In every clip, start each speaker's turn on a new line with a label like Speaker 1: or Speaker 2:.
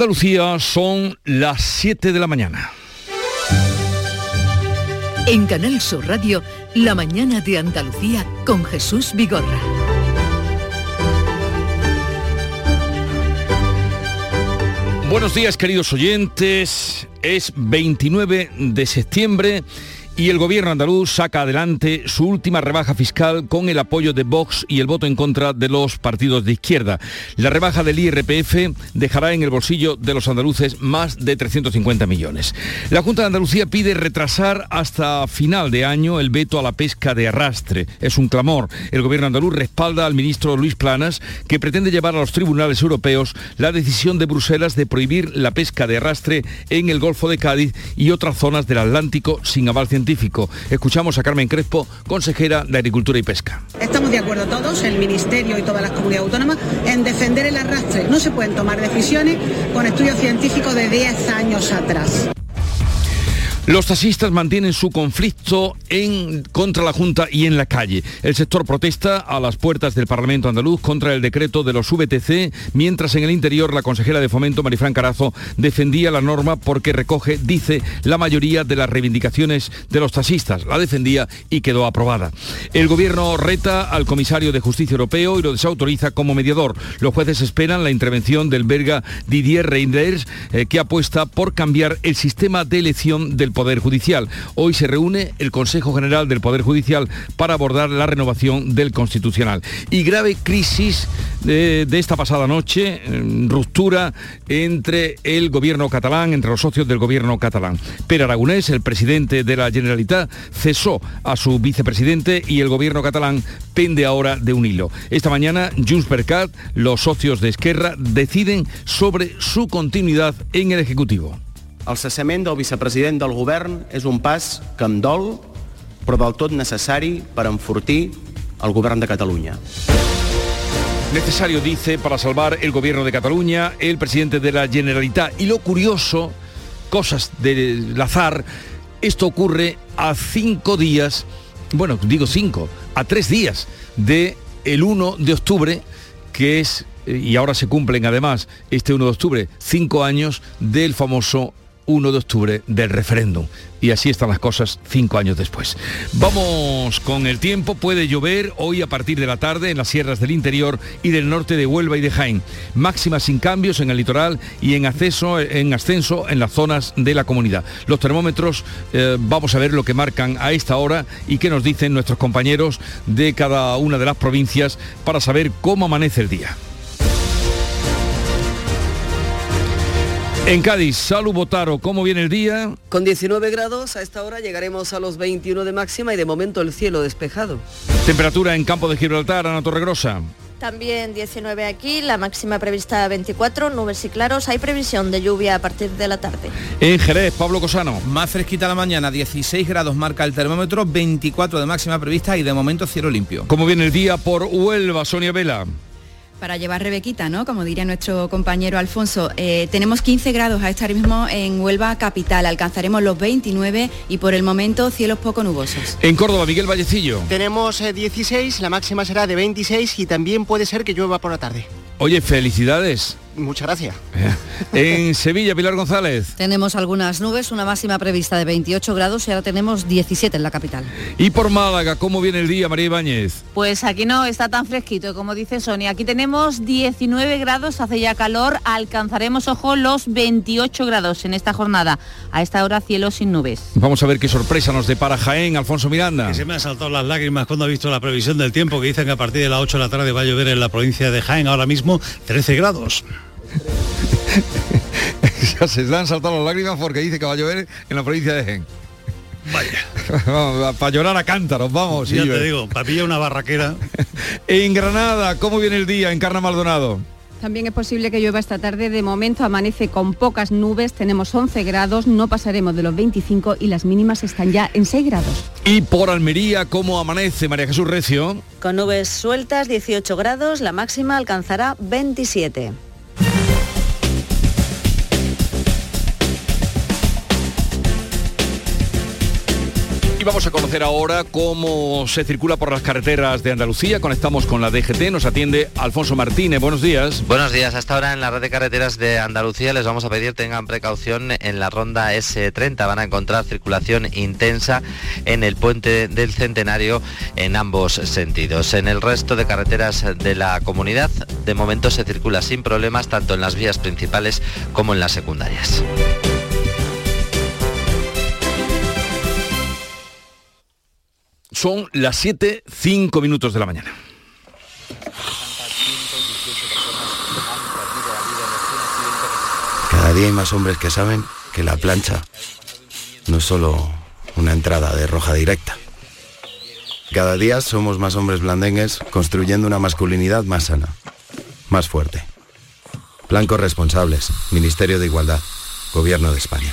Speaker 1: Andalucía son las 7 de la mañana.
Speaker 2: En Canal Sur Radio, La mañana de Andalucía con Jesús Vigorra.
Speaker 1: Buenos días queridos oyentes, es 29 de septiembre y el gobierno andaluz saca adelante su última rebaja fiscal con el apoyo de Vox y el voto en contra de los partidos de izquierda. La rebaja del IRPF dejará en el bolsillo de los andaluces más de 350 millones. La Junta de Andalucía pide retrasar hasta final de año el veto a la pesca de arrastre. Es un clamor. El gobierno andaluz respalda al ministro Luis Planas, que pretende llevar a los tribunales europeos la decisión de Bruselas de prohibir la pesca de arrastre en el Golfo de Cádiz y otras zonas del Atlántico sin aval científico Escuchamos a Carmen Crespo, consejera de Agricultura y Pesca.
Speaker 3: Estamos de acuerdo todos, el Ministerio y todas las comunidades autónomas, en defender el arrastre. No se pueden tomar decisiones con estudios científicos de 10 años atrás.
Speaker 1: Los taxistas mantienen su conflicto en, contra la Junta y en la calle. El sector protesta a las puertas del Parlamento andaluz contra el decreto de los VTC, mientras en el interior la consejera de Fomento, Marifran Carazo, defendía la norma porque recoge, dice, la mayoría de las reivindicaciones de los taxistas. La defendía y quedó aprobada. El gobierno reta al comisario de Justicia Europeo y lo desautoriza como mediador. Los jueces esperan la intervención del belga Didier Reinders, eh, que apuesta por cambiar el sistema de elección del Poder Judicial. Hoy se reúne el Consejo General del Poder Judicial para abordar la renovación del Constitucional. Y grave crisis de, esta pasada noche, ruptura entre el gobierno catalán, entre los socios del gobierno catalán. Per Aragonés, el presidente de la Generalitat, cesó a su vicepresidente y el gobierno catalán pende ahora de un hilo. Esta mañana, Junts per los socios de Esquerra, deciden sobre su continuidad en el Ejecutivo.
Speaker 4: El cessament del vicepresident del govern és un pas que em dol, però del tot necessari per enfortir el govern de Catalunya.
Speaker 1: Necesario, dice, para salvar el gobierno de Cataluña, el presidente de la Generalitat. Y lo curioso, cosas del azar, esto ocurre a cinco días, bueno, digo cinco, a tres días de el 1 de octubre, que es, y ahora se cumplen además este 1 de octubre, cinco años del famoso 1 de octubre del referéndum. Y así están las cosas cinco años después. Vamos con el tiempo. Puede llover hoy a partir de la tarde en las sierras del interior y del norte de Huelva y de Jaén. Máximas sin cambios en el litoral y en, acceso, en ascenso en las zonas de la comunidad. Los termómetros, eh, vamos a ver lo que marcan a esta hora y qué nos dicen nuestros compañeros de cada una de las provincias para saber cómo amanece el día. En Cádiz, Salud Botaro, ¿cómo viene el día?
Speaker 5: Con 19 grados, a esta hora llegaremos a los 21 de máxima y de momento el cielo despejado.
Speaker 1: Temperatura en Campo de Gibraltar, Ana Torregrosa.
Speaker 6: También 19 aquí, la máxima prevista 24, nubes y claros. Hay previsión de lluvia a partir de la tarde.
Speaker 1: En Jerez, Pablo Cosano.
Speaker 7: Más fresquita la mañana, 16 grados marca el termómetro, 24 de máxima prevista y de momento cielo limpio.
Speaker 1: ¿Cómo viene el día por Huelva, Sonia Vela?
Speaker 8: Para llevar Rebequita, ¿no? Como diría nuestro compañero Alfonso. Eh, tenemos 15 grados a estar mismo en Huelva capital, alcanzaremos los 29 y por el momento cielos poco nubosos.
Speaker 1: En Córdoba, Miguel Vallecillo.
Speaker 9: Tenemos 16, eh, la máxima será de 26 y también puede ser que llueva por la tarde.
Speaker 1: Oye, felicidades.
Speaker 9: Muchas gracias.
Speaker 1: En Sevilla, Pilar González.
Speaker 10: Tenemos algunas nubes, una máxima prevista de 28 grados y ahora tenemos 17 en la capital.
Speaker 1: Y por Málaga, ¿cómo viene el día, María Ibáñez?
Speaker 11: Pues aquí no está tan fresquito, como dice Sonia. Aquí tenemos 19 grados, hace ya calor, alcanzaremos, ojo, los 28 grados en esta jornada. A esta hora, cielo sin nubes.
Speaker 1: Vamos a ver qué sorpresa nos depara Jaén, Alfonso Miranda.
Speaker 12: Que se me han saltado las lágrimas cuando he visto la previsión del tiempo que dicen que a partir de las 8 de la tarde va a llover en la provincia de Jaén, ahora mismo 13 grados.
Speaker 1: ya se le han saltado las lágrimas porque dice que va a llover en la provincia de Gen.
Speaker 12: Vaya.
Speaker 1: para llorar a cántaros, vamos.
Speaker 12: Ya te digo, papilla una barraquera.
Speaker 1: en Granada, ¿cómo viene el día en Carna Maldonado?
Speaker 13: También es posible que llueva esta tarde. De momento amanece con pocas nubes. Tenemos 11 grados, no pasaremos de los 25 y las mínimas están ya en 6 grados.
Speaker 1: Y por Almería, ¿cómo amanece María Jesús Recio?
Speaker 6: Con nubes sueltas, 18 grados, la máxima alcanzará 27.
Speaker 1: Y vamos a conocer ahora cómo se circula por las carreteras de Andalucía. Conectamos con la DGT, nos atiende Alfonso Martínez. Buenos días.
Speaker 14: Buenos días. Hasta ahora en la red de carreteras de Andalucía les vamos a pedir tengan precaución en la ronda S30. Van a encontrar circulación intensa en el puente del Centenario en ambos sentidos. En el resto de carreteras de la comunidad, de momento se circula sin problemas tanto en las vías principales como en las secundarias.
Speaker 1: Son las 7, 5 minutos de la mañana.
Speaker 15: Cada día hay más hombres que saben que la plancha no es solo una entrada de roja directa. Cada día somos más hombres blandengues construyendo una masculinidad más sana, más fuerte. Blancos responsables, Ministerio de Igualdad, Gobierno de España.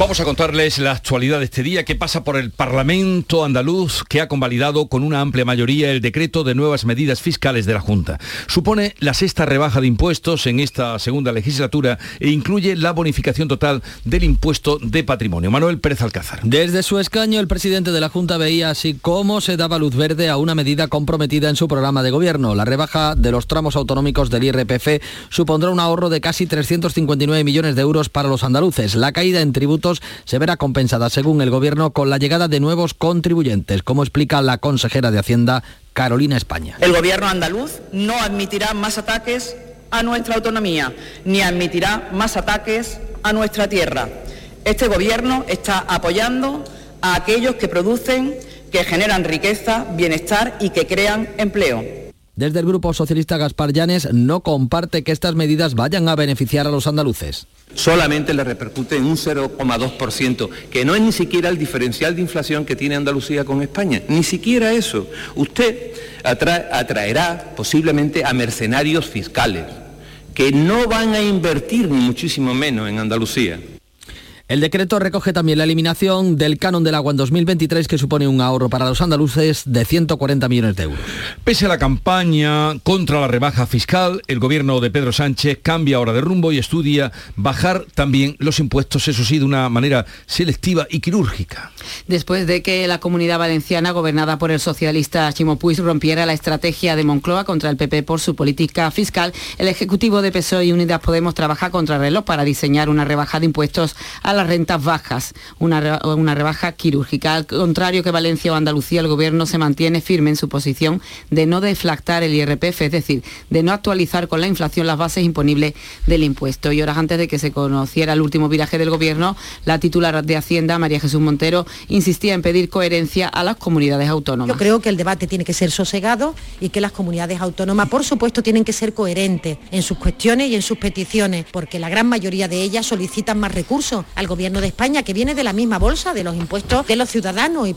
Speaker 1: Vamos a contarles la actualidad de este día que pasa por el Parlamento andaluz que ha convalidado con una amplia mayoría el decreto de nuevas medidas fiscales de la Junta. Supone la sexta rebaja de impuestos en esta segunda legislatura e incluye la bonificación total del impuesto de patrimonio. Manuel Pérez Alcázar.
Speaker 16: Desde su escaño el presidente de la Junta veía así cómo se daba luz verde a una medida comprometida en su programa de gobierno. La rebaja de los tramos autonómicos del IRPF supondrá un ahorro de casi 359 millones de euros para los andaluces. La caída en tributos se verá compensada, según el Gobierno, con la llegada de nuevos contribuyentes, como explica la consejera de Hacienda, Carolina España.
Speaker 17: El Gobierno andaluz no admitirá más ataques a nuestra autonomía, ni admitirá más ataques a nuestra tierra. Este Gobierno está apoyando a aquellos que producen, que generan riqueza, bienestar y que crean empleo.
Speaker 16: Desde el Grupo Socialista Gaspar Llanes no comparte que estas medidas vayan a beneficiar a los andaluces
Speaker 12: solamente le repercute en un 0,2%, que no es ni siquiera el diferencial de inflación que tiene Andalucía con España, ni siquiera eso. Usted atraerá posiblemente a mercenarios fiscales que no van a invertir ni muchísimo menos en Andalucía.
Speaker 16: El decreto recoge también la eliminación del canon del agua en 2023 que supone un ahorro para los andaluces de 140 millones de euros.
Speaker 1: Pese a la campaña contra la rebaja fiscal, el gobierno de Pedro Sánchez cambia ahora de rumbo y estudia bajar también los impuestos, eso sí, de una manera selectiva y quirúrgica.
Speaker 18: Después de que la comunidad valenciana, gobernada por el socialista Chimo Puig, rompiera la estrategia de Moncloa contra el PP por su política fiscal, el Ejecutivo de PSOE y Unidas Podemos trabaja contra reloj para diseñar una rebaja de impuestos a la las rentas bajas, una, una rebaja quirúrgica. Al contrario que Valencia o Andalucía, el Gobierno se mantiene firme en su posición de no deflactar el IRPF, es decir, de no actualizar con la inflación las bases imponibles del impuesto. Y horas antes de que se conociera el último viraje del Gobierno, la titular de Hacienda, María Jesús Montero, insistía en pedir coherencia a las comunidades autónomas.
Speaker 8: Yo creo que el debate tiene que ser sosegado y que las comunidades autónomas, por supuesto, tienen que ser coherentes en sus cuestiones y en sus peticiones, porque la gran mayoría de ellas solicitan más recursos al Gobierno de España, que viene de la misma bolsa de los impuestos de los ciudadanos.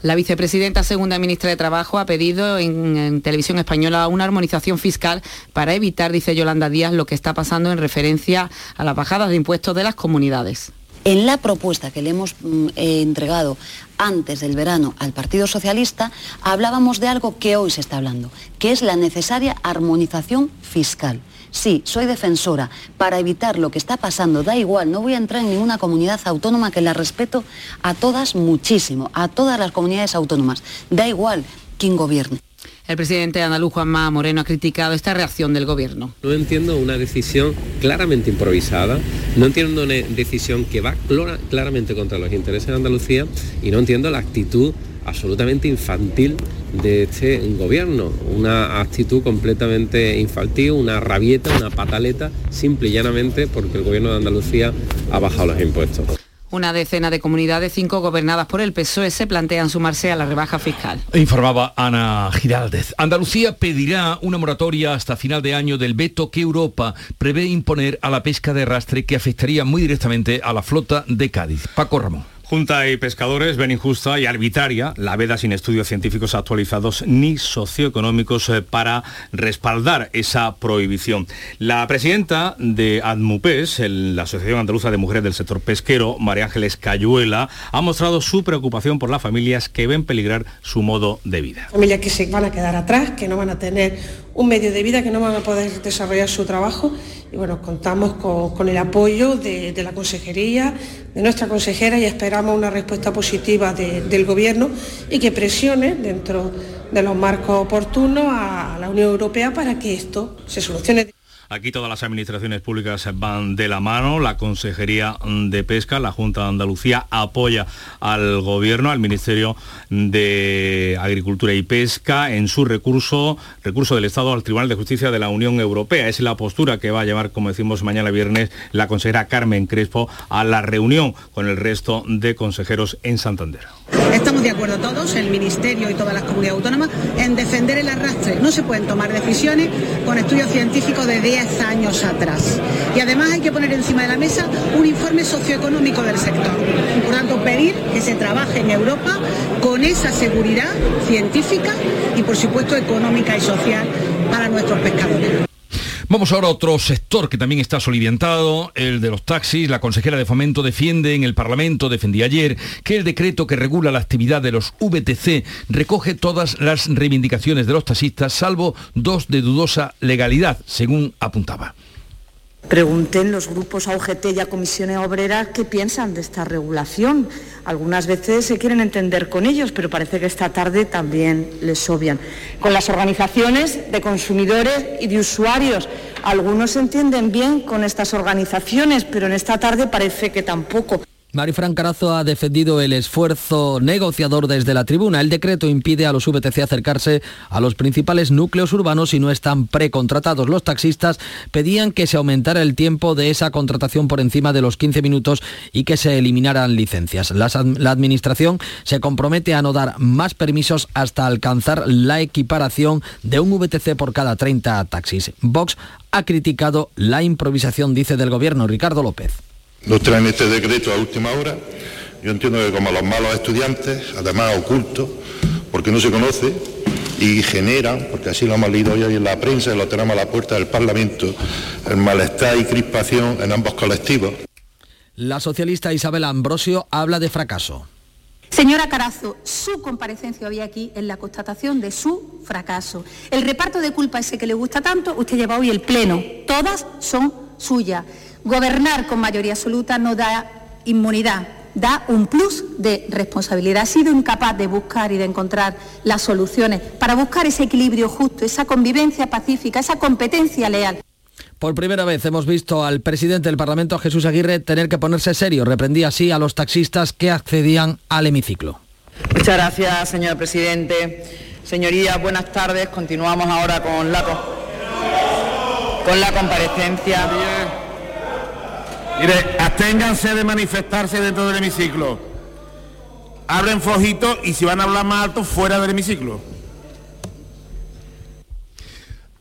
Speaker 18: La vicepresidenta segunda ministra de Trabajo ha pedido en, televisión española una armonización fiscal para evitar, dice Yolanda Díaz, lo que está pasando en referencia a las bajadas de impuestos de las comunidades.
Speaker 19: En la propuesta que le hemos mm, eh, entregado antes del verano al Partido Socialista, hablábamos de algo que hoy se está hablando, que es la necesaria armonización fiscal. Sí, soy defensora para evitar lo que está pasando. Da igual, no voy a entrar en ninguna comunidad autónoma que la respeto a todas muchísimo, a todas las comunidades autónomas. Da igual quién gobierne.
Speaker 18: El presidente andaluz Juanma Moreno ha criticado esta reacción del gobierno.
Speaker 20: No entiendo una decisión claramente improvisada, no entiendo una decisión que va claramente contra los intereses de Andalucía y no entiendo la actitud absolutamente infantil de este gobierno, una actitud completamente infantil, una rabieta, una pataleta, simple y llanamente porque el gobierno de Andalucía ha bajado los impuestos.
Speaker 18: Una decena de comunidades, cinco gobernadas por el PSOE, se plantean sumarse a la rebaja fiscal.
Speaker 1: Informaba Ana Giraldez. Andalucía pedirá una moratoria hasta final de año del veto que Europa prevé imponer a la pesca de arrastre que afectaría muy directamente a la flota de Cádiz. Paco Ramón.
Speaker 21: Junta y pescadores ven injusta y arbitraria la veda sin estudios científicos actualizados ni socioeconómicos eh, para respaldar esa prohibición. La presidenta de ADMUPES, la Asociación Andaluza de Mujeres del Sector Pesquero, María Ángeles Cayuela, ha mostrado su preocupación por las familias que ven peligrar su modo de vida.
Speaker 22: Familias que se van a quedar atrás, que no van a tener un medio de vida, que no van a poder desarrollar su trabajo y bueno, contamos con, el apoyo de, la consejería, de nuestra consejera y esperamos una respuesta positiva del Gobierno y que presione dentro de los marcos oportunos a la Unión Europea para que esto se solucione.
Speaker 21: Aquí todas las administraciones públicas van de la mano. La Consejería de Pesca, la Junta de Andalucía apoya al Gobierno, al Ministerio de Agricultura y Pesca en su recurso, recurso del Estado al Tribunal de Justicia de la Unión Europea. Es la postura que va a llevar, como decimos mañana viernes, la consejera Carmen Crespo a la reunión con el resto de consejeros en Santander.
Speaker 3: Estamos de acuerdo todos, el Ministerio y todas las comunidades autónomas, en defender el arrastre. No se pueden tomar decisiones con estudios científicos de 10 años atrás. Y además hay que poner encima de la mesa un informe socioeconómico del sector. Por tanto, pedir que se trabaje en Europa con esa seguridad científica y, por supuesto, económica y social para nuestros pescadores.
Speaker 1: Vamos ahora a otro sector que también está soliviantado, el de los taxis. La consejera de Fomento defiende en el Parlamento, defendía ayer, que el decreto que regula la actividad de los VTC recoge todas las reivindicaciones de los taxistas, salvo dos de dudosa legalidad, según apuntaba.
Speaker 23: Pregunten los grupos a UGT y a comisiones obreras qué piensan de esta regulación. Algunas veces se quieren entender con ellos, pero parece que esta tarde también les obvian. Con las organizaciones de consumidores y de usuarios. Algunos se entienden bien con estas organizaciones, pero en esta tarde parece que tampoco.
Speaker 16: Marifran Carazo ha defendido el esfuerzo negociador desde la tribuna. El decreto impide a los VTC acercarse a los principales núcleos urbanos y no están precontratados. Los taxistas pedían que se aumentara el tiempo de esa contratación por encima de los 15 minutos y que se eliminaran licencias. La, la Administración se compromete a no dar más permisos hasta alcanzar la equiparación de un VTC por cada 30 taxis. Vox ha criticado la improvisación, dice, del Gobierno. Ricardo López.
Speaker 24: Nos traen este decreto a última hora. Yo entiendo que como los malos estudiantes, además ocultos, porque no se conoce, y generan, porque así lo hemos leído hoy en la prensa y lo tenemos a la puerta del Parlamento, el malestar y crispación en ambos colectivos.
Speaker 16: La socialista Isabel Ambrosio habla de fracaso.
Speaker 8: Señora Carazo, su comparecencia hoy aquí es la constatación de su fracaso. El reparto de culpa ese que le gusta tanto, usted lleva hoy el pleno. Todas son suyas. Gobernar con mayoría absoluta no da inmunidad, da un plus de responsabilidad. Ha sido incapaz de buscar y de encontrar las soluciones para buscar ese equilibrio justo, esa convivencia pacífica, esa competencia leal.
Speaker 16: Por primera vez hemos visto al presidente del Parlamento, Jesús Aguirre, tener que ponerse serio. Reprendía así a los taxistas que accedían al hemiciclo.
Speaker 25: Muchas gracias, señor presidente. Señorías, buenas tardes. Continuamos ahora con la, con la comparecencia.
Speaker 26: Mire, absténganse de manifestarse dentro del hemiciclo. Hablen flojito y si van a hablar más alto, fuera del hemiciclo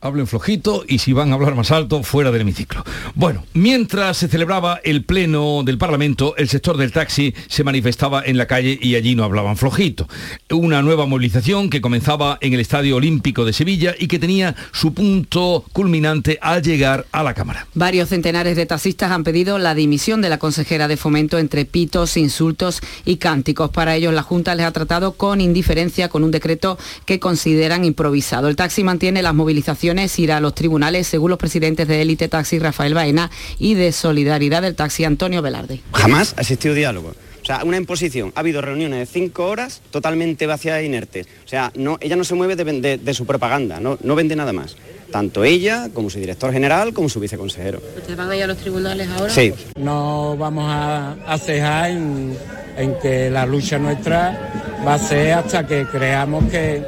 Speaker 1: hablen flojito y si van a hablar más alto, fuera del hemiciclo. Bueno, mientras se celebraba el pleno del Parlamento, el sector del taxi se manifestaba en la calle y allí no hablaban flojito. Una nueva movilización que comenzaba en el Estadio Olímpico de Sevilla y que tenía su punto culminante al llegar a la Cámara.
Speaker 18: Varios centenares de taxistas han pedido la dimisión de la consejera de fomento entre pitos, insultos y cánticos. Para ellos la Junta les ha tratado con indiferencia con un decreto que consideran improvisado. El taxi mantiene las movilizaciones ir a los tribunales, según los presidentes de Élite Taxi Rafael Baena y de Solidaridad del Taxi Antonio Velarde.
Speaker 4: Jamás ha existido diálogo. O sea, una imposición. Ha habido reuniones de cinco horas totalmente vacías e inertes. O sea, no, ella no se mueve de, su propaganda, no, no vende nada más. Tanto ella, como su director general, como su viceconsejero.
Speaker 18: ¿Ustedes van a ir a los tribunales ahora?
Speaker 4: Sí.
Speaker 27: No vamos a, cejar en, en, que la lucha nuestra va a ser hasta que creamos que,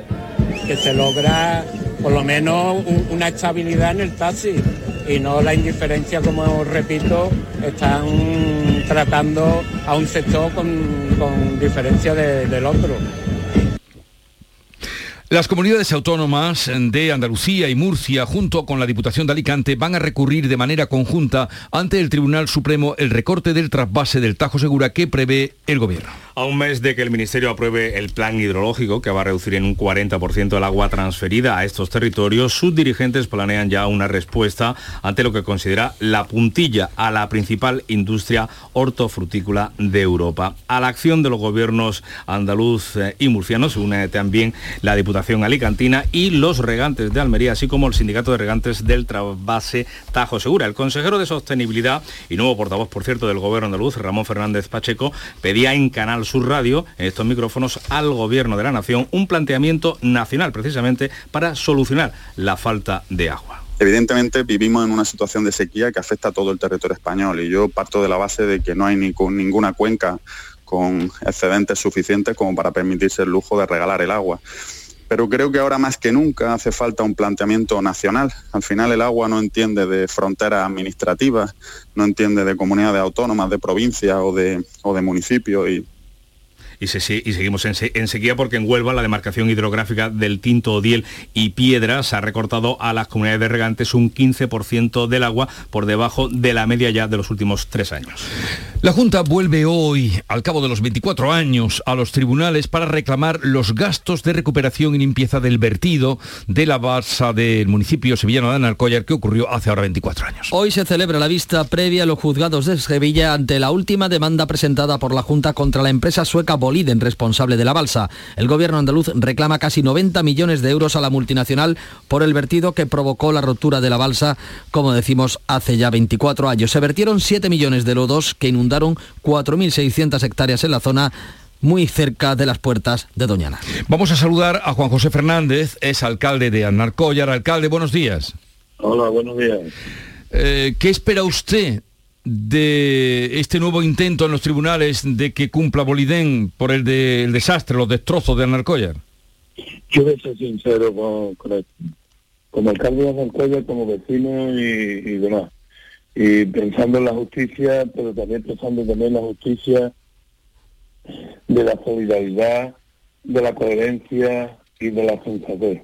Speaker 27: que se logra por lo menos una estabilidad en el taxi y no la indiferencia, como repito, están tratando a un sector con, diferencia del otro.
Speaker 1: Las comunidades autónomas de Andalucía y Murcia, junto con la Diputación de Alicante, van a recurrir de manera conjunta ante el Tribunal Supremo el recorte del trasvase del Tajo Segura que prevé el Gobierno.
Speaker 21: A un mes de que el Ministerio apruebe el plan hidrológico que va a reducir en un 40% el agua transferida a estos territorios, sus dirigentes planean ya una respuesta ante lo que considera la puntilla a la principal industria hortofrutícola de Europa. A la acción de los gobiernos andaluz eh, y murciano se une también la Diputación Alicantina y los regantes de Almería, así como el Sindicato de Regantes del Trasvase Tajo Segura. El consejero de Sostenibilidad y nuevo portavoz, por cierto, del gobierno andaluz, Ramón Fernández Pacheco, pedía en Canal Sur Radio, en estos micrófonos, al Gobierno de la Nación un planteamiento nacional precisamente para solucionar la falta de agua.
Speaker 28: Evidentemente vivimos en una situación de sequía que afecta a todo el territorio español y yo parto de la base de que no hay ninguna cuenca con excedentes suficientes como para permitirse el lujo de regalar el agua pero creo que ahora más que nunca hace falta un planteamiento nacional. Al final el agua no entiende de fronteras administrativas, no entiende de comunidades autónomas, de provincias o de, o de municipios y
Speaker 21: y, seguimos en, sequía porque en Huelva la demarcación hidrográfica del Tinto, Odiel y Piedras ha recortado a las comunidades de regantes un 15% del agua por debajo de la media ya de los últimos tres años.
Speaker 1: La Junta vuelve hoy, al cabo de los 24 años, a los tribunales para reclamar los gastos de recuperación y limpieza del vertido de la balsa del municipio sevillano de Analcollar que ocurrió hace ahora 24 años.
Speaker 16: Hoy se celebra la vista previa a los juzgados de Sevilla ante la última demanda presentada por la Junta contra la empresa sueca Boliden, responsable de la balsa. El gobierno andaluz reclama casi 90 millones de euros a la multinacional por el vertido que provocó la rotura de la balsa, como decimos, hace ya 24 años. Se vertieron 7 millones de lodos que inundaron 4.600 hectáreas en la zona muy cerca de las puertas de Doñana.
Speaker 1: Vamos a saludar a Juan José Fernández, es alcalde de Anarcollar. Alcalde, buenos días.
Speaker 29: Hola, buenos días.
Speaker 1: Eh, ¿Qué espera usted de este nuevo intento en los tribunales de que cumpla Bolidén por el, del desastre, los destrozos de Anarcollar?
Speaker 29: Yo voy a ser sincero con, como alcalde de Anarcollar, como vecino y demás y pensando en la justicia, pero también pensando también en la justicia de la solidaridad, de la coherencia y de la sensatez.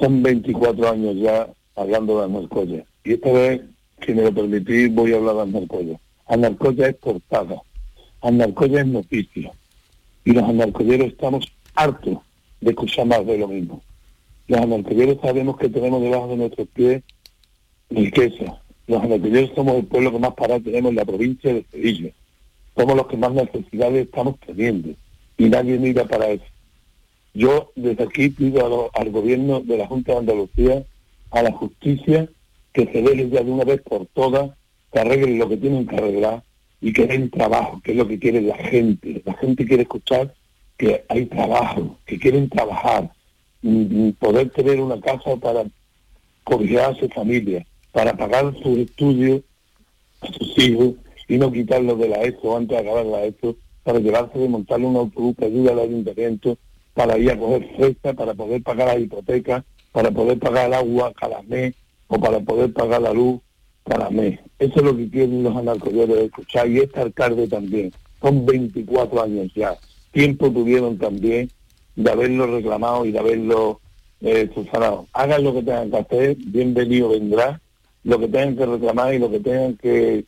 Speaker 29: Son 24 años ya hablando de Anarcoya. Y esta vez, si me lo permitís, voy a hablar de Anarcoya. Anarcoya es portada. Anarcoya es noticia. Y los anarcolleros estamos hartos de escuchar más de lo mismo. Los anarcolleros sabemos que tenemos debajo de nuestros pies riqueza, los anarquilleros somos el pueblo que más parado tenemos en la provincia de Sevilla. Somos los que más necesidades estamos teniendo y nadie mira para eso. Yo desde aquí pido al gobierno de la Junta de Andalucía, a la justicia, que se deje ya de una vez por todas, que arreglen lo que tienen que arreglar y que den trabajo, que es lo que quiere la gente. La gente quiere escuchar que hay trabajo, que quieren trabajar, poder tener una casa para cobijar a su familia, para pagar sus estudios a sus hijos y no quitarlos de la ESO antes de acabar la ESO, para llevarse de montarle un autobús que ayuda al ayuntamiento, para ir a coger cesta, para poder pagar la hipoteca, para poder pagar el agua cada mes o para poder pagar la luz cada mes. Eso es lo que quieren los anarcoyeros escuchar y este alcalde también. Son 24 años ya. Tiempo tuvieron también de haberlo reclamado y de haberlo eh. Hagan lo que tengan que hacer, bienvenido vendrá, lo que tengan que reclamar y lo que tengan que,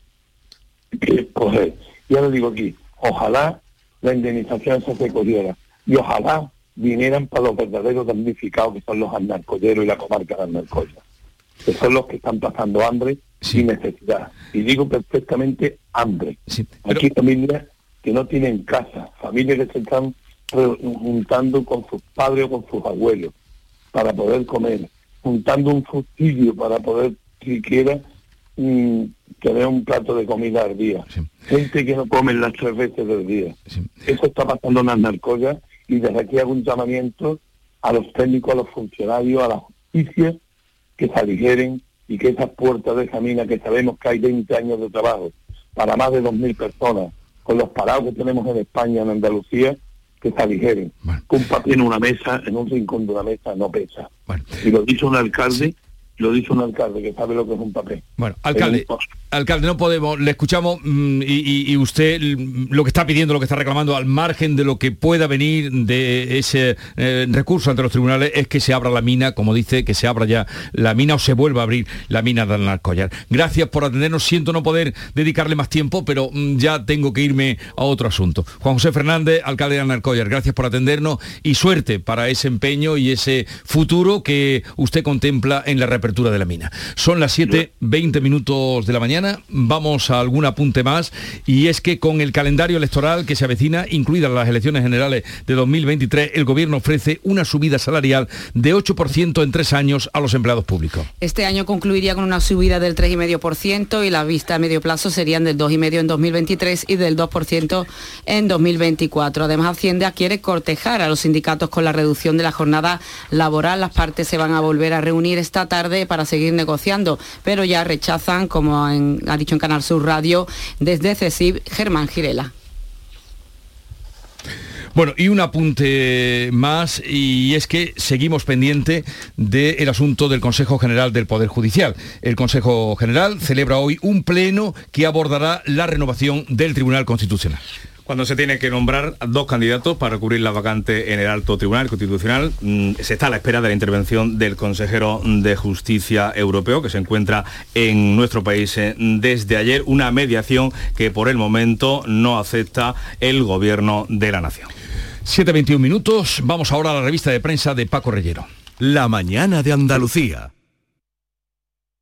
Speaker 29: que coger. Ya lo digo aquí, ojalá la indemnización se recogiera y ojalá vinieran para los verdaderos damnificados que son los anarcolleros y la comarca de Anarcoya, que son los que están pasando hambre sin necesidad. Y digo perfectamente hambre. Aquí familias que no tienen casa, familias que se están juntando con sus padres o con sus abuelos para poder comer, juntando un fustidio para poder siquiera mm, tener un plato de comida al día. Gente que no come las tres veces del día. Eso está pasando en las y desde aquí hago un llamamiento a los técnicos, a los funcionarios, a la justicia, que se aligeren y que esas puertas de esa mina, que sabemos que hay 20 años de trabajo para más de 2.000 personas, con los parados que tenemos en España, en Andalucía, que se aligeren. Un papel en una mesa, en un rincón de una mesa, no pesa. Y lo dicho un alcalde lo dice un alcalde que sabe lo que es un papel.
Speaker 1: Bueno, alcalde, alcalde, no podemos, le escuchamos mm, y, usted lo que está pidiendo, lo que está reclamando, al margen de lo que pueda venir de ese eh, recurso ante los tribunales, es que se abra la mina, como dice, que se abra ya la mina o se vuelva a abrir la mina de Alnalcollar. Gracias por atendernos, siento no poder dedicarle más tiempo, pero mm, ya tengo que irme a otro asunto. Juan José Fernández, alcalde de Alnalcollar, gracias por atendernos y suerte para ese empeño y ese futuro que usted contempla en la representación de la mina. Son las 7.20 minutos de la mañana, vamos a algún apunte más y es que con el calendario electoral que se avecina, incluidas las elecciones generales de 2023, el gobierno ofrece una subida salarial de 8% en tres años a los empleados públicos.
Speaker 18: Este año concluiría con una subida del 3,5% y la vista a medio plazo serían del 2,5% en 2023 y del 2% en 2024. Además, Hacienda quiere cortejar a los sindicatos con la reducción de la jornada laboral. Las partes se van a volver a reunir esta tarde para seguir negociando, pero ya rechazan, como ha dicho en Canal Sur Radio, desde CECIB, Germán Girela.
Speaker 1: Bueno, y un apunte más, y es que seguimos pendiente del asunto del Consejo General del Poder Judicial. El Consejo General celebra hoy un pleno que abordará la renovación del Tribunal Constitucional
Speaker 21: cuando se tiene que nombrar dos candidatos para cubrir la vacante en el alto tribunal constitucional. Mm, se está a la espera de la intervención del consejero de justicia europeo que se encuentra en nuestro país eh, desde ayer, una mediación que por el momento no acepta el gobierno de la nación.
Speaker 1: 7.21 minutos, vamos ahora a la revista de prensa de Paco Reyero.
Speaker 30: La mañana de Andalucía.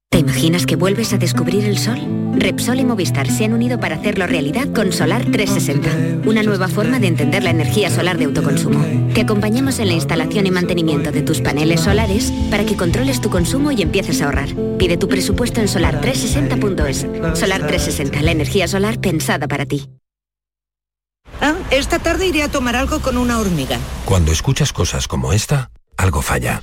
Speaker 31: ¿Te imaginas que vuelves a descubrir el sol? Repsol y Movistar se han unido para hacerlo realidad con Solar 360, una nueva forma de entender la energía solar de autoconsumo. Te acompañamos en la instalación y mantenimiento de tus paneles solares para que controles tu consumo y empieces a ahorrar. Pide tu presupuesto en solar360.es. Solar 360, la energía solar pensada para ti.
Speaker 32: Ah, esta tarde iré a tomar algo con una hormiga.
Speaker 33: Cuando escuchas cosas como esta, algo falla.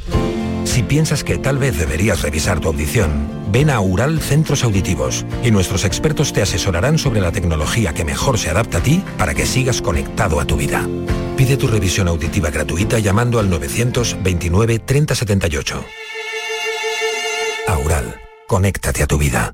Speaker 33: Si piensas que tal vez deberías revisar tu audición, ven a Ural Centros Auditivos y nuestros expertos te asesorarán sobre la tecnología que mejor se adapta a ti para que sigas conectado a tu vida. Pide tu revisión auditiva gratuita llamando al 929 3078. Aural, conéctate a tu vida.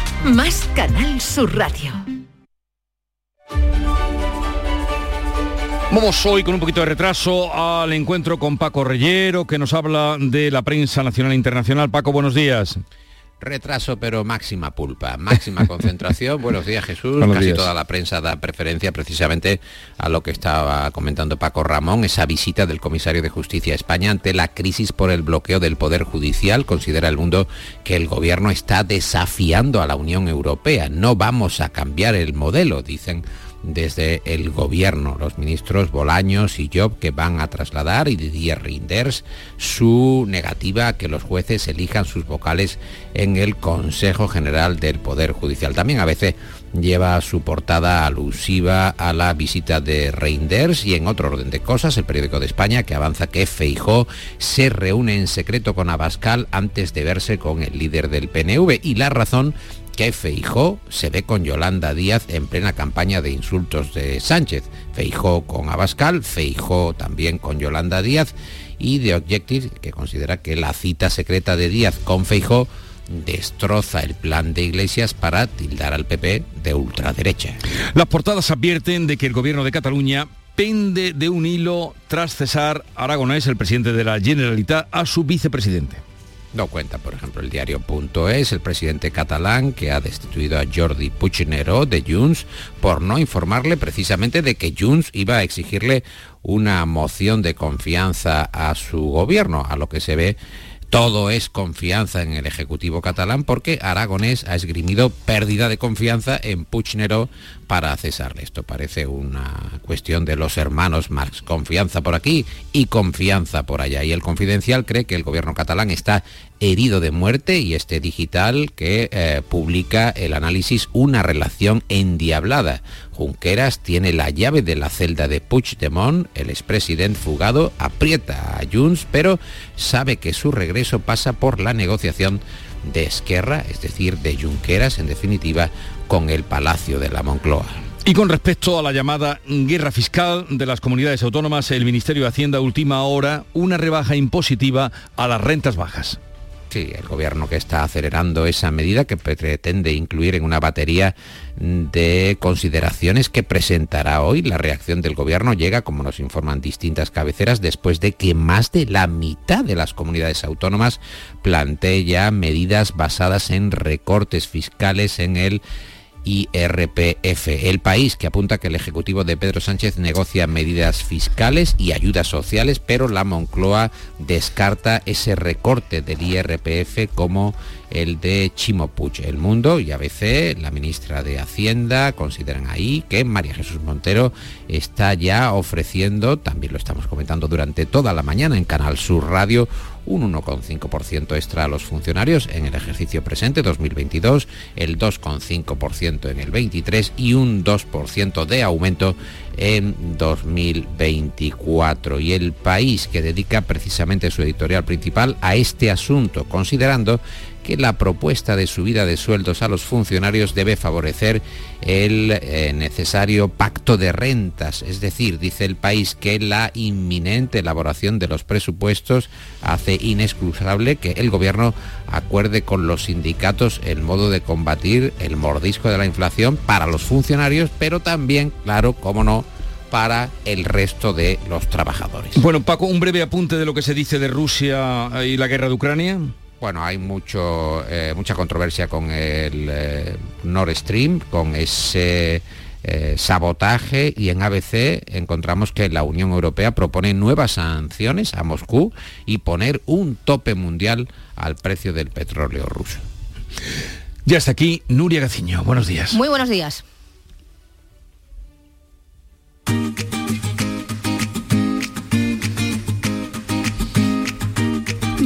Speaker 2: Más Canal Sur Radio.
Speaker 1: Vamos hoy con un poquito de retraso al encuentro con Paco Reyero, que nos habla de la prensa nacional e internacional. Paco, buenos días.
Speaker 34: Retraso, pero máxima pulpa, máxima concentración. Buenos días, Jesús. Casi toda la prensa da preferencia precisamente a lo que estaba comentando Paco Ramón, esa visita del comisario de Justicia a España ante la crisis por el bloqueo del Poder Judicial. Considera el mundo que el gobierno está desafiando a la Unión Europea. No vamos a cambiar el modelo, dicen desde el gobierno, los ministros Bolaños y Job, que van a trasladar, y Didier Rinders, su negativa a que los jueces elijan sus vocales en el Consejo General del Poder Judicial. También a veces lleva su portada alusiva a la visita de Reinders y en otro orden de cosas, el periódico de España que avanza que Feijó se reúne en secreto con Abascal antes de verse con el líder del PNV y la razón que Feijó se ve con Yolanda Díaz en plena campaña de insultos de Sánchez. Feijó con Abascal, Feijó también con Yolanda Díaz y de Objective, que considera que la cita secreta de Díaz con Feijó destroza el plan de Iglesias para tildar al PP de ultraderecha.
Speaker 1: Las portadas advierten de que el gobierno de Cataluña pende de un hilo tras cesar Aragonés, el presidente de la Generalitat, a su vicepresidente.
Speaker 34: No cuenta, por ejemplo, el diario es el presidente catalán que ha destituido a Jordi Puigneró de Junts por no informarle precisamente de que Junts iba a exigirle una moción de confianza a su gobierno, a lo que se ve todo es confianza en el Ejecutivo catalán porque Aragonés ha esgrimido pérdida de confianza en Puigneró para cesarle. Esto parece una cuestión de los hermanos Marx. Confianza por aquí y confianza por allá. Y el Confidencial cree que el gobierno catalán está herido de muerte y este digital que eh, publica el análisis Una relación endiablada. Junqueras tiene la llave de la celda de Puigdemont, el expresidente fugado aprieta a Junts, pero sabe que su regreso pasa por la negociación de Esquerra, es decir, de Junqueras, en definitiva, con el Palacio de la Moncloa.
Speaker 1: Y con respecto a la llamada guerra fiscal de las comunidades autónomas, el Ministerio de Hacienda ultima ahora una rebaja impositiva a las rentas bajas.
Speaker 34: Sí, el gobierno que está acelerando esa medida que pretende incluir en una batería de consideraciones que presentará hoy. La reacción del gobierno llega, como nos informan distintas cabeceras, después de que más de la mitad de las comunidades autónomas plantee ya medidas basadas en recortes fiscales en el IRPF, el país que apunta que el Ejecutivo de Pedro Sánchez negocia medidas fiscales y ayudas sociales, pero la Moncloa descarta ese recorte del IRPF como el de Chimopuch. El Mundo y ABC, la ministra de Hacienda, consideran ahí que María Jesús Montero está ya ofreciendo, también lo estamos comentando durante toda la mañana en Canal Sur Radio, un 1,5% extra a los funcionarios en el ejercicio presente 2022, el 2,5% en el 23 y un 2% de aumento en 2024. Y el país que dedica precisamente su editorial principal a este asunto, considerando que la propuesta de subida de sueldos a los funcionarios debe favorecer el eh, necesario pacto de rentas, es decir, dice el país que la inminente elaboración de los presupuestos hace inexcusable que el gobierno acuerde con los sindicatos el modo de combatir el mordisco de la inflación para los funcionarios, pero también, claro, cómo no, para el resto de los trabajadores.
Speaker 1: Bueno, Paco, un breve apunte de lo que se dice de Rusia y la guerra de Ucrania.
Speaker 34: Bueno, hay mucho, eh, mucha controversia con el eh, Nord Stream, con ese eh, sabotaje y en ABC encontramos que la Unión Europea propone nuevas sanciones a Moscú y poner un tope mundial al precio del petróleo ruso.
Speaker 1: Ya está aquí Nuria Gaciño. Buenos días.
Speaker 35: Muy buenos días.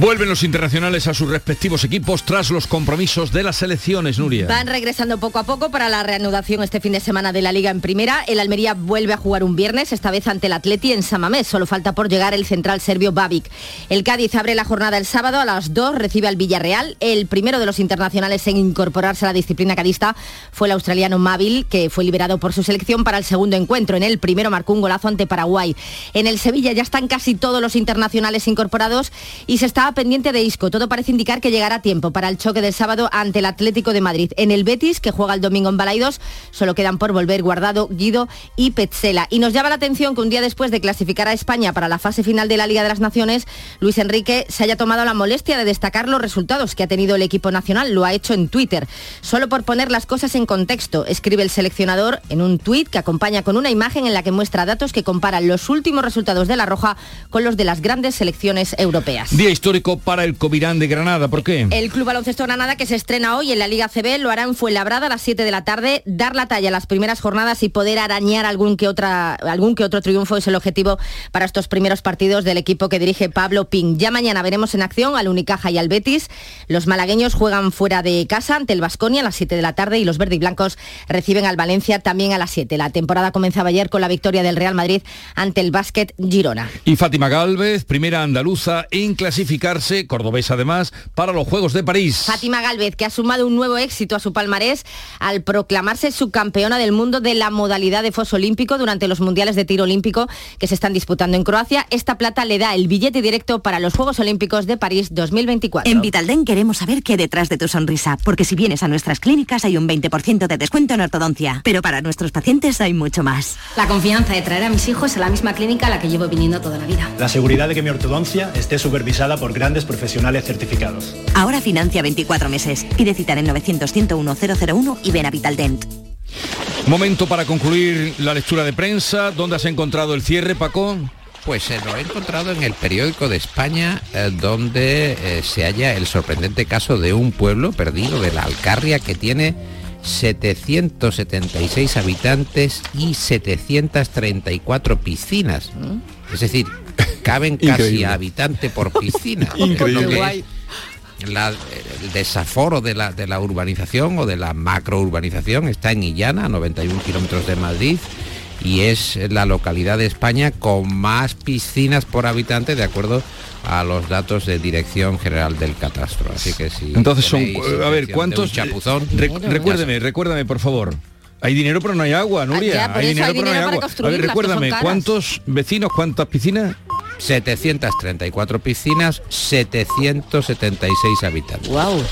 Speaker 1: Vuelven los internacionales a sus respectivos equipos tras los compromisos de las selecciones, Nuria.
Speaker 35: Van regresando poco a poco para la reanudación este fin de semana de la Liga en Primera. El Almería vuelve a jugar un viernes, esta vez ante el Atleti en Samamés. Solo falta por llegar el central serbio Babic. El Cádiz abre la jornada el sábado a las 2, recibe al Villarreal. El primero de los internacionales en incorporarse a la disciplina cadista fue el australiano Mavil, que fue liberado por su selección para el segundo encuentro. En el primero marcó un golazo ante Paraguay. En el Sevilla ya están casi todos los internacionales incorporados y se está pendiente de Isco. Todo parece indicar que llegará a tiempo para el choque del sábado ante el Atlético de Madrid. En el Betis, que juega el domingo en Balaidos, solo quedan por volver Guardado, Guido y Petzela. Y nos llama la atención que un día después de clasificar a España para la fase final de la Liga de las Naciones, Luis Enrique se haya tomado la molestia de destacar los resultados que ha tenido el equipo nacional. Lo ha hecho en Twitter. Solo por poner las cosas en contexto, escribe el seleccionador en un tuit que acompaña con una imagen en la que muestra datos que comparan los últimos resultados de la Roja con los de las grandes selecciones europeas.
Speaker 1: Día histórico para el Covirán de Granada. ¿Por qué?
Speaker 35: El Club Baloncesto Granada, que se estrena hoy en la Liga CB, lo hará en Fuenlabrada a las 7 de la tarde, dar la talla a las primeras jornadas y poder arañar algún que, otra, algún que otro triunfo es el objetivo para estos primeros partidos del equipo que dirige Pablo Ping. Ya mañana veremos en acción al Unicaja y al Betis. Los malagueños juegan fuera de casa ante el Vasconia a las 7 de la tarde y los verde y blancos reciben al Valencia también a las 7. La temporada comenzaba ayer con la victoria del Real Madrid ante el Básquet Girona.
Speaker 1: Y Fátima Galvez, primera andaluza en clasificarse cordobés además, para los Juegos de París.
Speaker 35: Fátima Galvez, que ha sumado un nuevo éxito a su palmarés al proclamarse subcampeona del mundo de la modalidad de foso olímpico durante los Mundiales de Tiro Olímpico que se están disputando en Croacia. Esta plata le da el billete directo para los Juegos Olímpicos de París 2024.
Speaker 2: En Vitalden queremos saber qué detrás de tu sonrisa, porque si vienes a nuestras clínicas hay un 20% de descuento en ortodoncia, pero para nuestros pacientes hay mucho más.
Speaker 8: La confianza de traer a mis hijos a la misma clínica a la que llevo viniendo toda la vida.
Speaker 36: La seguridad de que mi ortodoncia esté supervisada por grandes profesionales certificados.
Speaker 2: Ahora financia 24 meses. Pide cita en 900 101 001 y ven a Vitaldent.
Speaker 1: Momento para concluir la lectura de prensa. ¿Dónde has encontrado el cierre, Paco?
Speaker 34: Pues eh, lo he encontrado en el periódico de España, eh, donde eh, se halla el sorprendente caso de un pueblo perdido de la Alcarria que tiene 776 habitantes y 734 piscinas.
Speaker 1: ¿Mm?
Speaker 34: Es decir, caben casi a habitante por piscina.
Speaker 1: Increíble.
Speaker 34: La, el desaforo de la, de la urbanización o de la macrourbanización está en Illana, a 91 kilómetros de Madrid, y es la localidad de España con más piscinas por habitante de acuerdo a los datos de Dirección General del Catastro. Así que si
Speaker 1: Entonces son,
Speaker 34: tenéis
Speaker 1: a ver, ¿cuántos?
Speaker 34: chapuzón,
Speaker 1: Rec- recuérdame, recuérdame, por favor. Hay dinero pero no hay agua, Nuria.
Speaker 35: Ah, ya, por
Speaker 1: hay dinero
Speaker 35: hay
Speaker 1: pero no hay agua. A ver, recuérdame. ¿cuántos vecinos, cuántas piscinas?
Speaker 34: 734 piscinas, 776 habitantes.
Speaker 35: Wow.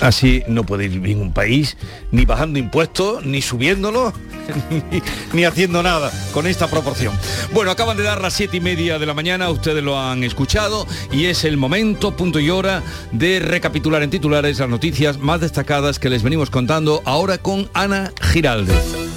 Speaker 1: Así no puede ir bien un país, ni bajando impuestos, ni subiéndolos, ni, ni haciendo nada con esta proporción. Bueno, acaban de dar las siete y media de la mañana, ustedes lo han escuchado, y es el momento, punto y hora, de recapitular en titulares las noticias más destacadas que les venimos contando ahora con Ana Giraldez.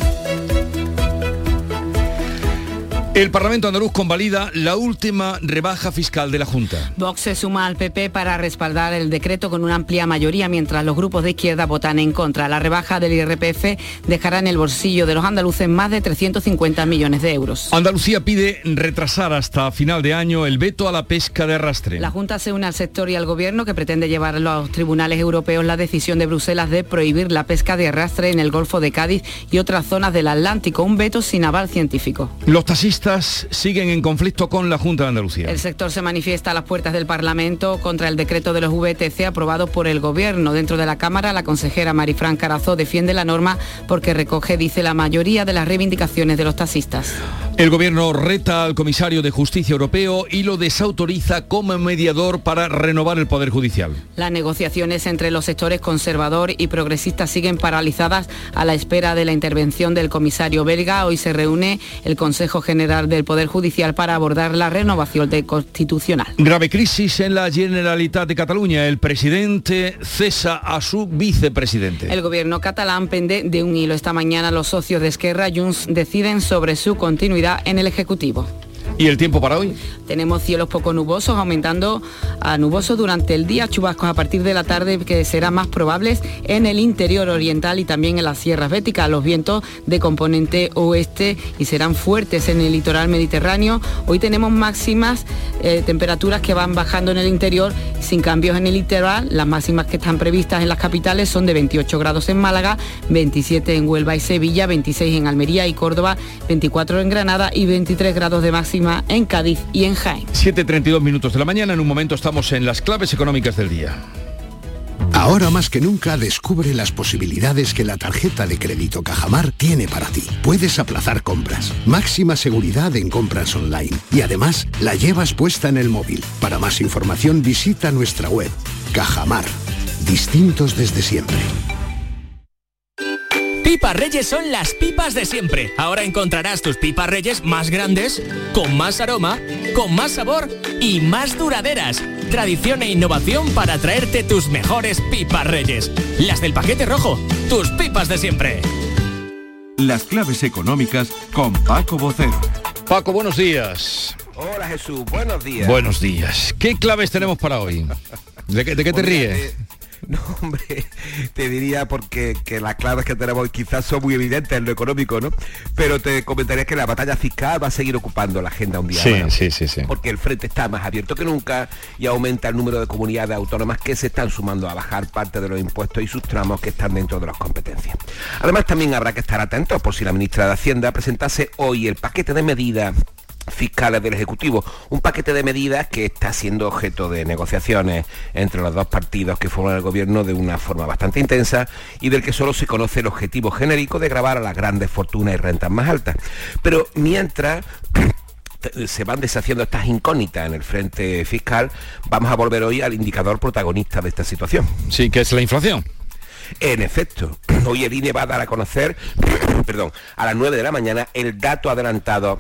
Speaker 1: El Parlamento andaluz convalida la última rebaja fiscal de la Junta.
Speaker 18: Vox se suma al PP para respaldar el decreto con una amplia mayoría, mientras los grupos de izquierda votan en contra. La rebaja del IRPF dejará en el bolsillo de los andaluces más de 350 millones de euros.
Speaker 1: Andalucía pide retrasar hasta final de año el veto a la pesca de arrastre.
Speaker 18: La Junta se une al sector y al Gobierno que pretende llevar a los tribunales europeos la decisión de Bruselas de prohibir la pesca de arrastre en el Golfo de Cádiz y otras zonas del Atlántico, un veto sin aval científico.
Speaker 1: Los taxistas siguen en conflicto con la Junta de Andalucía.
Speaker 18: El sector se manifiesta a las puertas del Parlamento contra el decreto de los VTC aprobado por el Gobierno. Dentro de la Cámara, la consejera Marifran Carazó defiende la norma porque recoge, dice, la mayoría de las reivindicaciones de los taxistas.
Speaker 1: El gobierno reta al comisario de Justicia Europeo y lo desautoriza como mediador para renovar el Poder Judicial.
Speaker 18: Las negociaciones entre los sectores conservador y progresista siguen paralizadas a la espera de la intervención del comisario belga. Hoy se reúne el Consejo General del Poder Judicial para abordar la renovación de constitucional.
Speaker 1: Grave crisis en la Generalitat de Cataluña. El presidente cesa a su vicepresidente.
Speaker 18: El gobierno catalán pende de un hilo. Esta mañana los socios de Esquerra Junts deciden sobre su continuidad en el Ejecutivo.
Speaker 1: ¿Y el tiempo para hoy?
Speaker 18: Tenemos cielos poco nubosos, aumentando a nubosos durante el día, chubascos a partir de la tarde que serán más probables en el interior oriental y también en las sierras béticas. Los vientos de componente oeste y serán fuertes en el litoral mediterráneo. Hoy tenemos máximas eh, temperaturas que van bajando en el interior sin cambios en el litoral. Las máximas que están previstas en las capitales son de 28 grados en Málaga, 27 en Huelva y Sevilla, 26 en Almería y Córdoba, 24 en Granada y 23 grados de máxima en Cádiz y en Jaén.
Speaker 1: 7.32 minutos de la mañana. En un momento estamos en las claves económicas del día.
Speaker 37: Ahora más que nunca descubre las posibilidades que la tarjeta de crédito Cajamar tiene para ti. Puedes aplazar compras, máxima seguridad en compras online y además la llevas puesta en el móvil. Para más información visita nuestra web. Cajamar. Distintos desde siempre.
Speaker 38: Pipas Reyes son las pipas de siempre. Ahora encontrarás tus pipas Reyes más grandes, con más aroma, con más sabor y más duraderas. Tradición e innovación para traerte tus mejores pipas Reyes. Las del paquete rojo, tus pipas de siempre.
Speaker 30: Las claves económicas con Paco Bocero.
Speaker 1: Paco, buenos días.
Speaker 39: Hola Jesús, buenos días.
Speaker 1: Buenos días. ¿Qué claves tenemos para hoy? ¿De qué, de qué te
Speaker 39: Pues
Speaker 1: ríes?
Speaker 39: No, hombre, te diría porque que las claves que tenemos quizás son muy evidentes en lo económico, ¿no? Pero te comentaría que la batalla fiscal va a seguir ocupando la agenda un día
Speaker 1: Sí,
Speaker 39: más.
Speaker 1: sí, sí, sí.
Speaker 39: Porque el frente está más abierto que nunca y aumenta el número de comunidades autónomas que se están sumando a bajar parte de los impuestos y sus tramos que están dentro de las competencias. Además, también habrá que estar atentos por si la ministra de Hacienda presentase hoy el paquete de medidas fiscales del Ejecutivo, un paquete de medidas que está siendo objeto de negociaciones entre los dos partidos que forman el gobierno de una forma bastante intensa y del que solo se conoce el objetivo genérico de grabar a las grandes fortunas y rentas más altas. Pero mientras se van deshaciendo estas incógnitas en el frente fiscal, vamos a volver hoy al indicador protagonista de esta situación.
Speaker 1: Sí, que es la inflación.
Speaker 39: En efecto, hoy el INE va a dar a conocer, perdón, a las 9 de la mañana el dato adelantado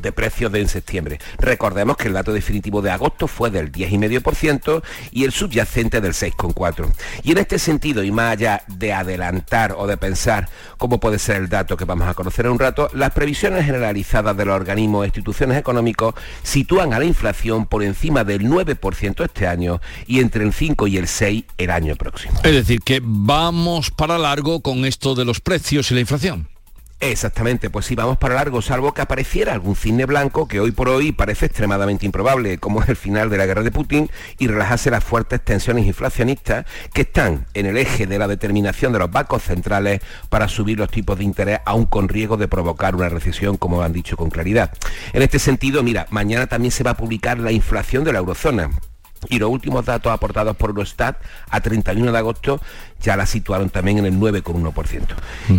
Speaker 39: de precios de en septiembre. Recordemos que el dato definitivo de agosto fue del 10,5% y el subyacente del 6,4%. Y en este sentido, y más allá de adelantar o de pensar cómo puede ser el dato que vamos a conocer en un rato, las previsiones generalizadas de los organismos e instituciones económicos sitúan a la inflación por encima del 9% este año y entre el 5 y el 6 el año próximo.
Speaker 1: Es decir, que vamos para largo con esto de los precios y la inflación.
Speaker 39: Exactamente, pues sí, vamos para largo, salvo que apareciera algún cisne blanco que hoy por hoy parece extremadamente improbable, como es el final de la guerra de Putin, y relajase las fuertes tensiones inflacionistas que están en el eje de la determinación de los bancos centrales para subir los tipos de interés, aún con riesgo de provocar una recesión, como han dicho con claridad. En este sentido, mira, mañana también se va a publicar la inflación de la eurozona y los últimos datos aportados por Eurostat a 31 de agosto ya la situaron también en el 9,1%.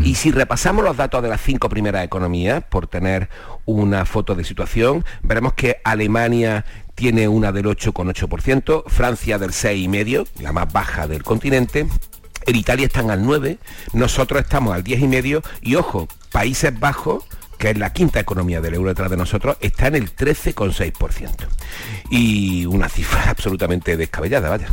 Speaker 39: Y si repasamos los datos de las cinco primeras economías, por tener una foto de situación, veremos que Alemania tiene una del 8,8%, Francia del 6,5%, la más baja del continente, en Italia están al 9, nosotros estamos al 10,5 y ojo, Países Bajos que es la quinta economía del euro detrás de nosotros, está en el 13,6%. Y una cifra absolutamente descabellada, vaya.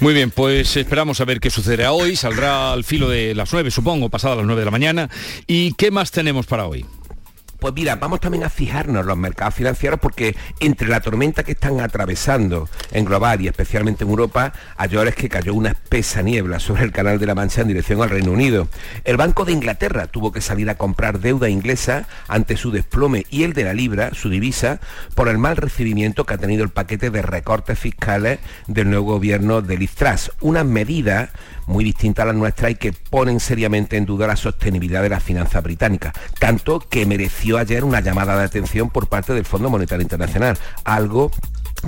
Speaker 1: Muy bien, pues esperamos a ver qué sucederá hoy. Saldrá al filo de las 9, supongo, pasadas las 9 de la mañana. ¿Y qué más tenemos para hoy?
Speaker 39: Pues mira, vamos también a fijarnos en los mercados financieros porque entre la tormenta que están atravesando en global y especialmente en Europa, ayer es que cayó una espesa niebla sobre el canal de la Mancha en dirección al Reino Unido. El Banco de Inglaterra tuvo que salir a comprar deuda inglesa ante su desplome y el de la libra, su divisa, por el mal recibimiento que ha tenido el paquete de recortes fiscales del nuevo gobierno de Liz Truss. Una medida muy distinta a la nuestra y que ponen seriamente en duda la sostenibilidad de la finanza británica, tanto que mereció ayer una llamada de atención por parte del Fondo Monetario Internacional, algo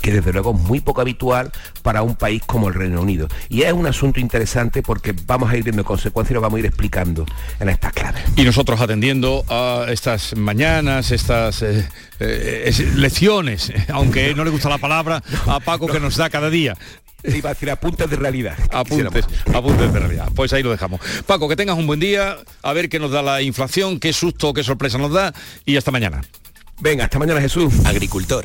Speaker 39: que desde luego es muy poco habitual para un país como el Reino Unido. Y es un asunto interesante porque vamos a ir viendo consecuencias y lo vamos a ir explicando en estas claves.
Speaker 1: Y nosotros atendiendo a estas mañanas, estas eh, eh, lecciones, aunque no le gusta la palabra, a Paco que nos da cada día.
Speaker 39: Iba a decir apuntes de realidad.
Speaker 1: Apuntes, apuntes de realidad. Pues ahí lo dejamos. Paco, que tengas un buen día, a ver qué nos da la inflación, qué susto, qué sorpresa nos da y hasta mañana.
Speaker 39: Venga, hasta mañana Jesús.
Speaker 40: Agricultor,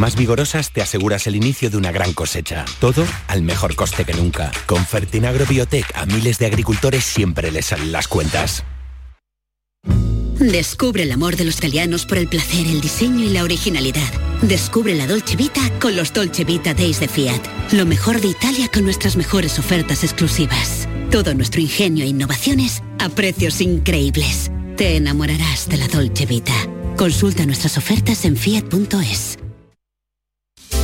Speaker 40: más vigorosas te aseguras el inicio de una gran cosecha. Todo al mejor coste que nunca. Con Fertinagro Biotech a miles de agricultores siempre les salen las cuentas.
Speaker 41: Descubre el amor de los italianos por el placer, el diseño y la originalidad. Descubre la Dolce Vita con los Dolce Vita Days de Fiat. Lo mejor de Italia con nuestras mejores ofertas exclusivas. Todo nuestro ingenio e innovaciones a precios increíbles. Te enamorarás de la Dolce Vita. Consulta nuestras ofertas en fiat.es.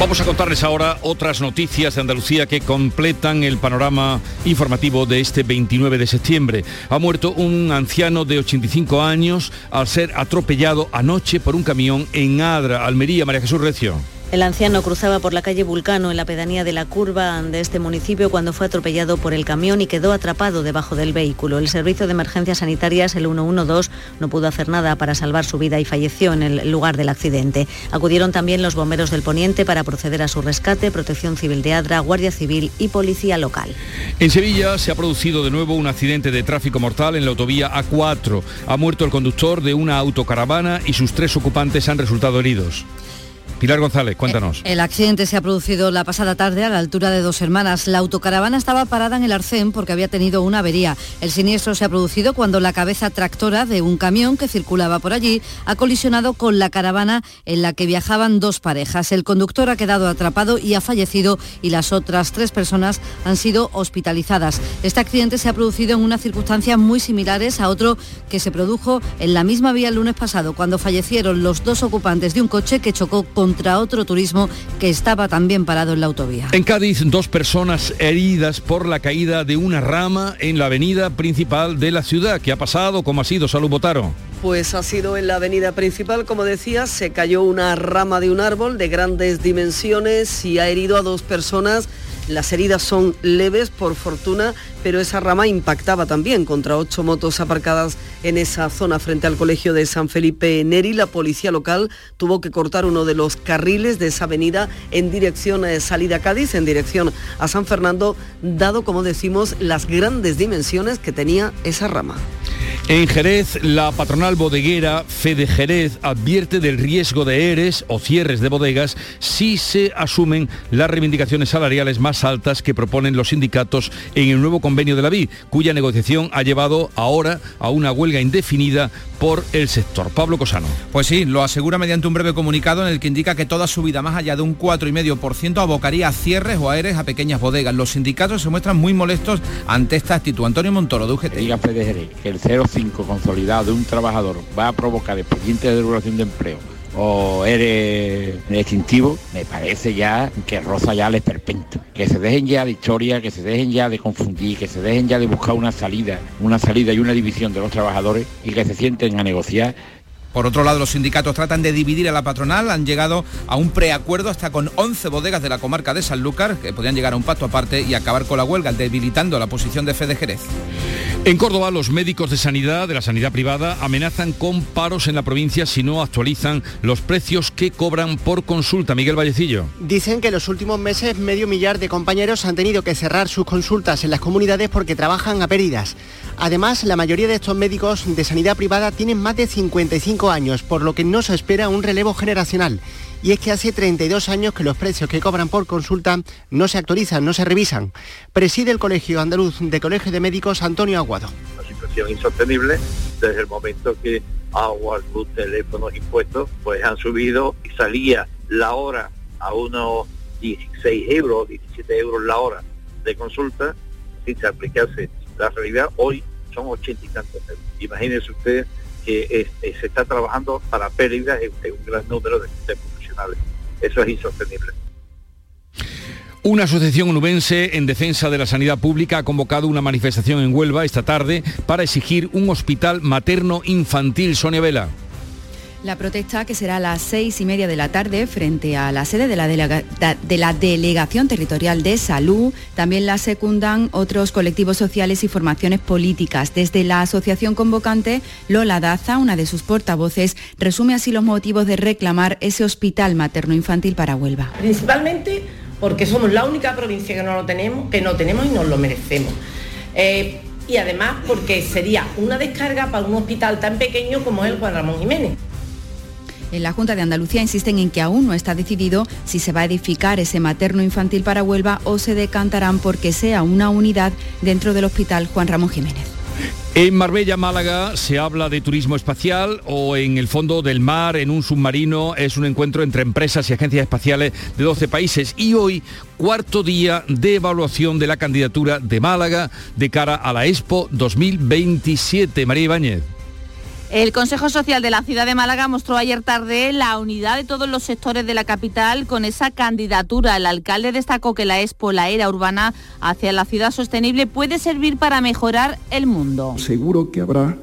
Speaker 1: Vamos a contarles ahora otras noticias de Andalucía que completan el panorama informativo de este 29 de septiembre. Ha muerto un anciano de 85 años al ser atropellado anoche por un camión en Adra, Almería, María Jesús Recio.
Speaker 42: El anciano cruzaba por la calle Vulcano en la pedanía de la curva de este municipio cuando fue atropellado por el camión y quedó atrapado debajo del vehículo. El servicio de emergencias sanitarias, el 112, no pudo hacer nada para salvar su vida y falleció en el lugar del accidente. Acudieron también los bomberos del Poniente para proceder a su rescate, Protección Civil de Adra, Guardia Civil y Policía Local.
Speaker 1: En Sevilla se ha producido de nuevo un accidente de tráfico mortal en la autovía A4. Ha muerto el conductor de una autocaravana y sus tres ocupantes han resultado heridos. Pilar González, cuéntanos.
Speaker 10: El accidente se ha producido la pasada tarde a la altura de dos hermanas. La autocaravana estaba parada en el arcén porque había tenido una avería. El siniestro se ha producido cuando la cabeza tractora de un camión que circulaba por allí ha colisionado con la caravana en la que viajaban dos parejas. El conductor ha quedado atrapado y ha fallecido y las otras tres personas han sido hospitalizadas. Este accidente se ha producido en unas circunstancias muy similares a otro que se produjo en la misma vía el lunes pasado, cuando fallecieron los dos ocupantes de un coche que chocó contra otro turismo que estaba también parado en la autovía.
Speaker 1: En Cádiz, dos personas heridas por la caída de una rama en la avenida principal de la ciudad. ¿Qué ha pasado? ¿Cómo ha sido? Salud Botaro.
Speaker 14: Pues ha sido en la avenida principal, como decía, se cayó una rama de un árbol de grandes dimensiones y ha herido a dos personas las heridas son leves, por fortuna, pero esa rama impactaba también contra ocho motos aparcadas en esa zona frente al colegio de San Felipe Neri. La policía local tuvo que cortar uno de los carriles de esa avenida en dirección a salida Cádiz, en dirección a San Fernando, dado, como decimos, las grandes dimensiones que tenía esa rama.
Speaker 1: En Jerez, la patronal bodeguera Fede Jerez advierte del riesgo de ERES o cierres de bodegas si se asumen las reivindicaciones salariales más altas que proponen los sindicatos en el nuevo convenio de la VI, cuya negociación ha llevado ahora a una huelga indefinida por el sector. Pablo Cosano.
Speaker 43: Pues sí, lo asegura mediante un breve comunicado en el que indica que toda subida más allá de un 4,5% abocaría a cierres o a ERES a pequeñas bodegas. Los sindicatos se muestran muy molestos ante esta actitud. Antonio Montoro, de UGT.
Speaker 44: Diga Fede Jerez que el 0,5 consolidado de un trabajador va a provocar expediente de regulación de empleo o eres extintivo, me parece ya que roza ya el esperpento. Que se dejen ya de historia, que se dejen ya de confundir, que se dejen ya de buscar una salida, una salida y una división de los trabajadores y que se sienten a negociar
Speaker 43: por otro lado, los sindicatos tratan de dividir a la patronal, han llegado a un preacuerdo hasta con 11 bodegas de la comarca de Sanlúcar, que podían llegar a un pacto aparte y acabar con la huelga, debilitando la posición de Fede Jerez.
Speaker 1: En Córdoba, los médicos de sanidad, de la sanidad privada, amenazan con paros en la provincia si no actualizan los precios que cobran por consulta. Miguel Vallecillo.
Speaker 9: Dicen que en los últimos meses medio millar de compañeros han tenido que cerrar sus consultas en las comunidades porque trabajan a pérdidas. Además, la mayoría de estos médicos de sanidad privada tienen más de 55 años, por lo que no se espera un relevo generacional. Y es que hace 32 años que los precios que cobran por consulta no se actualizan, no se revisan. Preside el Colegio Andaluz de Colegio de Médicos Antonio Aguado.
Speaker 45: Una situación insostenible desde el momento que agua, luz, teléfonos, impuestos, pues han subido y salía la hora a unos 16 euros, 17 euros la hora de consulta, sin aplicarse la realidad hoy son ochenta y tantos euros. Imagínense usted que se está trabajando para pérdidas en, un gran número de, profesionales. Eso es insostenible.
Speaker 1: Una asociación nubense en defensa de la sanidad pública ha convocado una manifestación en Huelva esta tarde para exigir un hospital materno infantil. Sonia Vela.
Speaker 46: La protesta, que será a las seis y media de la tarde frente a la sede de la, de la, Delegación Territorial de Salud, también la secundan otros colectivos sociales y formaciones políticas. Desde la asociación convocante, Lola Daza, una de sus portavoces, resume así los motivos de reclamar ese hospital materno-infantil para Huelva.
Speaker 35: Principalmente porque somos la única provincia que no lo tenemos, que no tenemos y nos lo merecemos. Eh, y además porque sería una descarga para un hospital tan pequeño como el Juan Ramón Jiménez.
Speaker 46: En la Junta de Andalucía insisten en que aún no está decidido si se va a edificar ese materno infantil para Huelva o se decantarán porque sea una unidad dentro del Hospital Juan Ramón Jiménez.
Speaker 1: En Marbella, Málaga, se habla de turismo espacial o en el fondo del mar, en un submarino. Es un encuentro entre empresas y agencias espaciales de 12 países. Y hoy, cuarto día de evaluación de la candidatura de Málaga de cara a la Expo 2027. María Ibáñez.
Speaker 11: El Consejo Social de la Ciudad de Málaga mostró ayer tarde la unidad de todos los sectores de la capital con esa candidatura. El alcalde destacó que la Expo, la era urbana hacia la ciudad sostenible, puede servir para mejorar el mundo.
Speaker 30: Seguro que habrá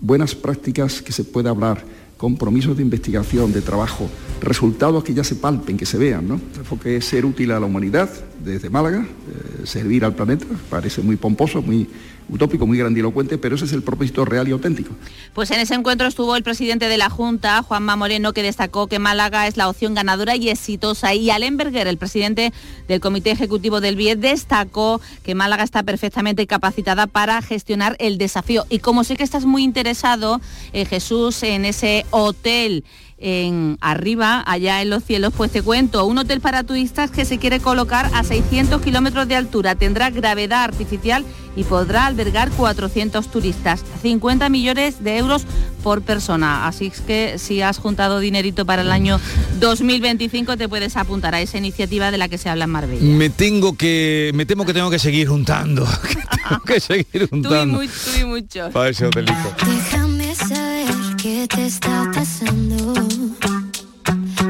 Speaker 30: buenas prácticas que se pueda hablar, compromisos de investigación, de trabajo, resultados que ya se palpen, que se vean. ¿no? El enfoque es ser útil a la humanidad desde Málaga, eh, servir al planeta, parece muy pomposo, muy utópico, muy grandilocuente, pero ese es el propósito real y auténtico.
Speaker 11: Pues en ese encuentro estuvo el presidente de la Junta, Juanma Moreno, que destacó que Málaga es la opción ganadora y exitosa. Y Allenberger, el presidente del Comité Ejecutivo del BIE, destacó que Málaga está perfectamente capacitada para gestionar el desafío. Y como sé que estás muy interesado, eh, Jesús, en ese hotel en arriba, allá en los cielos, pues te cuento, un hotel para turistas que se quiere colocar a 600 kilómetros de altura, tendrá gravedad artificial y podrá albergar 400 turistas, 50 millones de euros por persona. Así es que si has juntado dinerito para el año 2025 te puedes apuntar a esa iniciativa de la que se habla en Marbella.
Speaker 1: Me tengo que, me temo que tengo que seguir juntando, tengo que seguir juntando.
Speaker 11: Tú y, tú y muchos.
Speaker 1: Para ese hotelito.
Speaker 47: Qué te está pasando.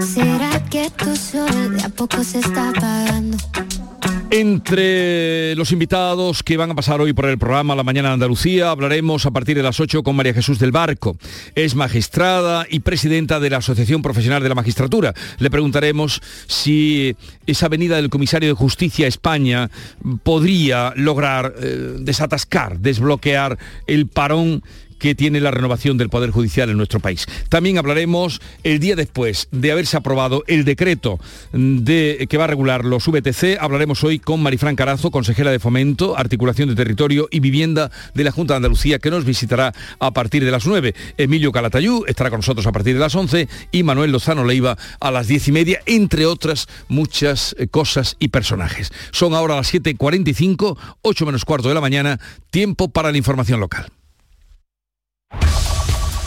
Speaker 47: ¿Será que tu sol de a poco se está apagando?
Speaker 1: Entre los invitados que van a pasar hoy por el programa La Mañana de Andalucía, hablaremos a partir de las 8 con María Jesús del Barco. Es magistrada y presidenta de la Asociación Profesional de la Magistratura. Le preguntaremos si esa venida del comisario de Justicia a España podría lograr eh, desatascar, desbloquear el parón que tiene la renovación del Poder Judicial en nuestro país. También hablaremos el día después de haberse aprobado el decreto de, que va a regular los VTC. Hablaremos hoy con Marifran Carazo, consejera de Fomento, Articulación de Territorio y Vivienda de la Junta de Andalucía, que nos visitará a partir de las 9. Emilio Calatayú estará con nosotros a partir de las 11 y Manuel Lozano Leiva a las 10 y media, entre otras muchas eh, cosas y personajes. Son ahora las 7.45, 8 menos cuarto de la mañana, tiempo para la información local.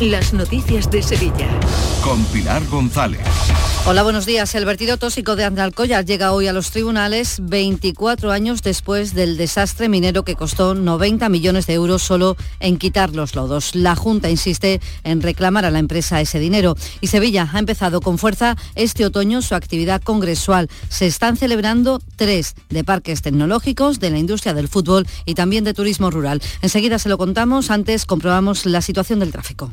Speaker 2: las noticias de Sevilla.
Speaker 30: Con Pilar González.
Speaker 10: Hola, buenos días. El vertido tóxico de Andalcollar llega hoy a los tribunales 24 años después del desastre minero que costó 90 millones de euros solo en quitar los lodos. La Junta insiste en reclamar a la empresa ese dinero y Sevilla ha empezado con fuerza este otoño su actividad congresual. Se están celebrando tres de parques tecnológicos, de la industria del fútbol y también de turismo rural. Enseguida se lo contamos, antes comprobamos la situación del tráfico.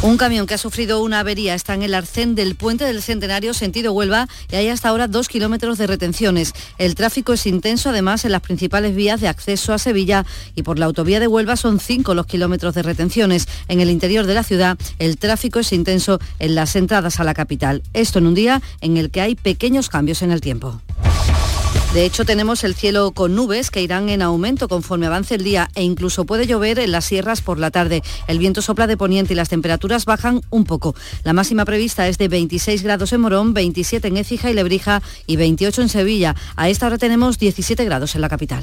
Speaker 10: Un camión que ha sufrido una avería está en el arcén del puente del Centenario sentido Huelva y hay hasta ahora dos kilómetros de retenciones. El tráfico es intenso además en las principales vías de acceso a Sevilla y por la autovía de Huelva son cinco los kilómetros de retenciones. En el interior de la ciudad el tráfico es intenso en las entradas a la capital. Esto en un día en el que hay pequeños cambios en el tiempo. De hecho, tenemos el cielo con nubes que irán en aumento conforme avance el día e incluso puede llover en las sierras por la tarde. El viento sopla de poniente y las temperaturas bajan un poco. La máxima prevista es de 26 grados en Morón, 27 en Écija y Lebrija y 28 en Sevilla. A esta hora tenemos 17 grados en la capital.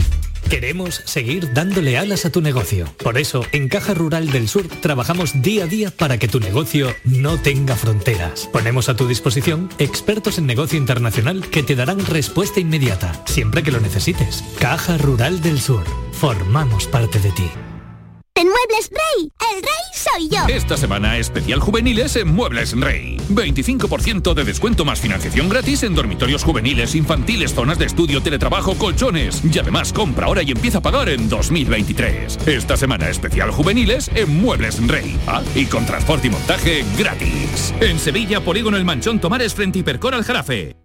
Speaker 48: Queremos seguir dándole alas a tu negocio. Por eso, en Caja Rural del Sur trabajamos día a día para que tu negocio no tenga fronteras. Ponemos a tu disposición expertos en negocio internacional que te darán respuesta inmediata siempre que lo necesites. Caja Rural del Sur. Formamos parte de ti.
Speaker 49: En Muebles Rey, el rey soy yo.
Speaker 50: Esta semana especial juveniles en Muebles Rey. 25% de descuento más financiación gratis en dormitorios juveniles, infantiles, zonas de estudio, teletrabajo, colchones. Y además compra ahora y empieza a pagar en 2023. Esta semana especial juveniles en Muebles Rey. Ah, y con transporte y montaje gratis. En Sevilla, Polígono El Manchón Tomares frente Hipercor al Jarafe.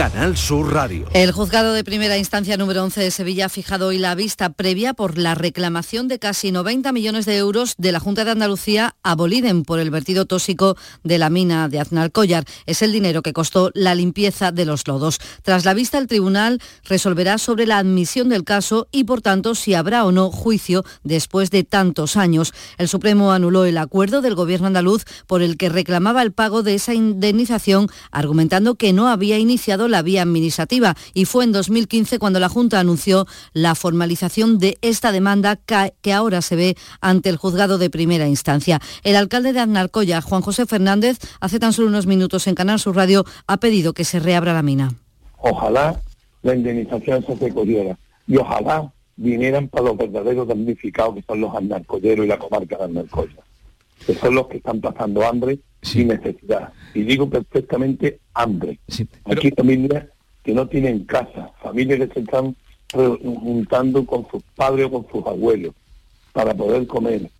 Speaker 30: Canal Sur Radio.
Speaker 10: El juzgado de primera instancia número 11 de Sevilla ha fijado hoy la vista previa por la reclamación de casi 90 millones de euros de la Junta de Andalucía a Boliden por el vertido tóxico de la mina de Aznalcóllar. Es el dinero que costó la limpieza de los lodos. Tras la vista, el tribunal resolverá sobre la admisión del caso y, por tanto, si habrá o no juicio después de tantos años. El Supremo anuló el acuerdo del gobierno andaluz por el que reclamaba el pago de esa indemnización, argumentando que no había iniciado la vía administrativa y fue en 2015 cuando la Junta anunció la formalización de esta demanda que ahora se ve ante el juzgado de primera instancia. El alcalde de Aznalcóllar, Juan José Fernández, hace tan solo unos minutos en Canal Sur Radio ha pedido que se reabra la mina.
Speaker 51: Ojalá la indemnización se recogiera y ojalá vinieran para los verdaderos damnificados que son los anarcolleros y la comarca de Aznalcóllar, que son los que están pasando hambre sin necesidad. Y digo perfectamente hambre. Aquí familias que no tienen casa, familias que se están juntando con sus padres o con sus abuelos para poder comer.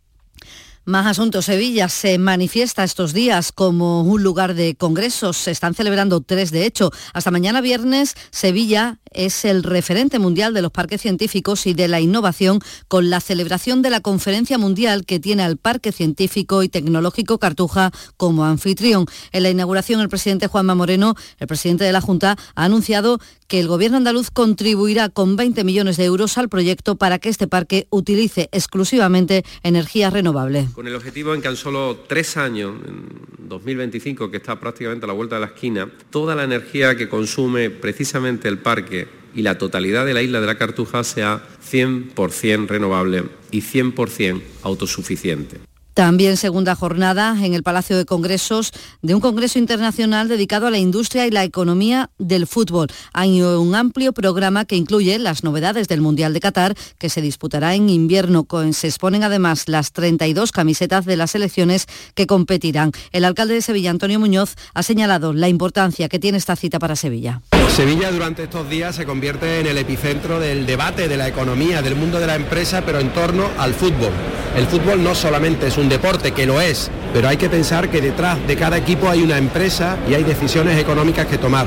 Speaker 10: Más asuntos. Sevilla se manifiesta estos días como un lugar de congresos. Se están celebrando tres, de hecho. Hasta mañana viernes, Sevilla es el referente mundial de los parques científicos y de la innovación con la celebración de la conferencia mundial que tiene al Parque Científico y Tecnológico Cartuja como anfitrión. En la inauguración, el presidente Juanma Moreno, el presidente de la Junta, ha anunciado que el gobierno andaluz contribuirá con 20 millones de euros al proyecto para que este parque utilice exclusivamente energía renovable.
Speaker 52: Con el objetivo en que en solo tres años, en 2025, que está prácticamente a la vuelta de la esquina, toda la energía que consume precisamente el parque y la totalidad de la isla de la Cartuja sea 100% renovable y 100% autosuficiente.
Speaker 10: También segunda jornada en el Palacio de Congresos de un Congreso Internacional dedicado a la industria y la economía del fútbol. Hay un amplio programa que incluye las novedades del Mundial de Qatar, que se disputará en invierno. Se exponen además las 32 camisetas de las selecciones que competirán. El alcalde de Sevilla, Antonio Muñoz, ha señalado la importancia que tiene esta cita para Sevilla.
Speaker 53: Sevilla durante estos días se convierte en el epicentro del debate de la economía, del mundo de la empresa, pero en torno al fútbol. El fútbol no solamente es un deporte, que lo es, pero hay que pensar que detrás de cada equipo hay una empresa y hay decisiones económicas que tomar.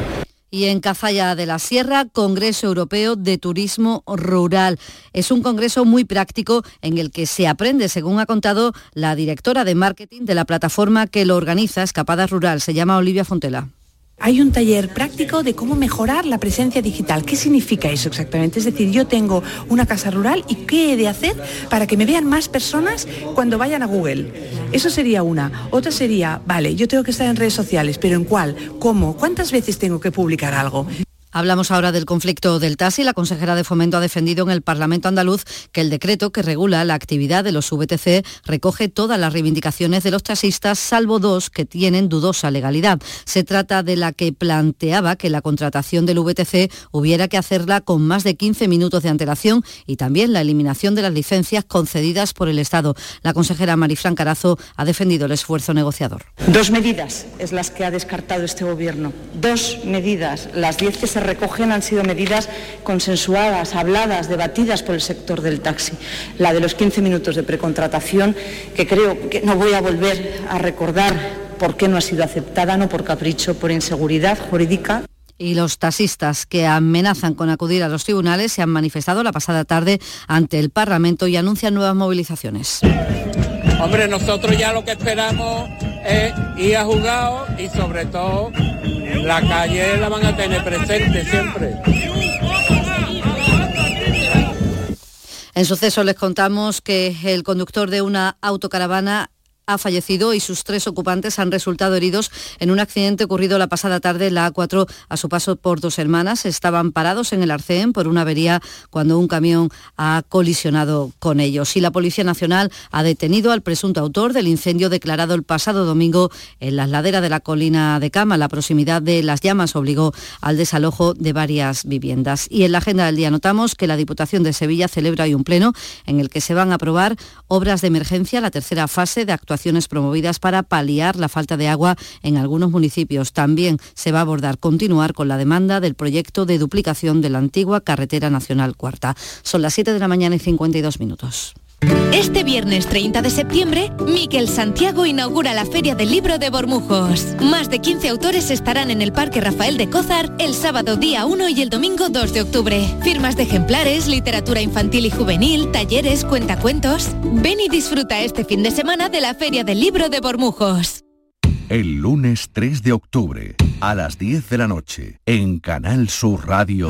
Speaker 10: Y en Cazalla de la Sierra, Congreso Europeo de Turismo Rural. Es un congreso muy práctico en el que se aprende, según ha contado la directora de marketing de la plataforma que lo organiza, Escapada Rural. Se llama Olivia Fontela.
Speaker 54: Hay un taller práctico de cómo mejorar la presencia digital. ¿Qué significa eso exactamente? Es decir, yo tengo una casa rural y qué he de hacer para que me vean más personas cuando vayan a Google. Eso sería una. Otra sería, vale, yo tengo que estar en redes sociales, pero ¿en cuál? ¿Cómo? ¿Cuántas veces tengo que publicar algo?
Speaker 10: Hablamos ahora del conflicto del taxi. La consejera de Fomento ha defendido en el Parlamento andaluz que el decreto que regula la actividad de los VTC recoge todas las reivindicaciones de los taxistas, salvo dos que tienen dudosa legalidad. Se trata de la que planteaba que la contratación del VTC hubiera que hacerla con más de 15 minutos de antelación y también la eliminación de las licencias concedidas por el Estado. La consejera Marifran Carazo ha defendido el esfuerzo negociador.
Speaker 17: Dos medidas es las que ha descartado este Gobierno. Dos medidas, las 10 que se recogen han sido medidas consensuadas, habladas, debatidas por el sector del taxi. La de los 15 minutos de precontratación, que creo que no voy a volver a recordar por qué no ha sido aceptada, no por capricho, por inseguridad jurídica.
Speaker 10: Y los taxistas que amenazan con acudir a los tribunales se han manifestado la pasada tarde ante el Parlamento y anuncian nuevas movilizaciones.
Speaker 55: Hombre, nosotros ya lo que esperamos es ir a jugar y sobre todo la calle la van a tener presente siempre.
Speaker 10: En suceso les contamos que el conductor de una autocaravana ha fallecido y sus tres ocupantes han resultado heridos en un accidente ocurrido la pasada tarde en la A4 a su paso por dos hermanas. Estaban parados en el Arcén por una avería cuando un camión ha colisionado con ellos. Y la Policía Nacional ha detenido al presunto autor del incendio declarado el pasado domingo en las laderas de la colina de Cama. La proximidad de las llamas obligó al desalojo de varias viviendas. Y en la agenda del día notamos que la Diputación de Sevilla celebra hoy un pleno en el que se van a aprobar obras de emergencia, la tercera fase de actuación actuaciones promovidas para paliar la falta de agua en algunos municipios. También se va a abordar continuar con la demanda del proyecto de duplicación de la antigua carretera nacional cuarta. Son las 7 de la mañana y 52 minutos.
Speaker 56: Este viernes 30 de septiembre, Miquel Santiago inaugura la Feria del Libro de Bormujos. Más de 15 autores estarán en el Parque Rafael de Cózar el sábado día 1 y el domingo 2 de octubre. Firmas de ejemplares, literatura infantil y juvenil, talleres, cuentacuentos. Ven y disfruta este fin de semana de la Feria del Libro de Bormujos.
Speaker 30: El lunes 3 de octubre, a las 10 de la noche, en Canal Sur Radio.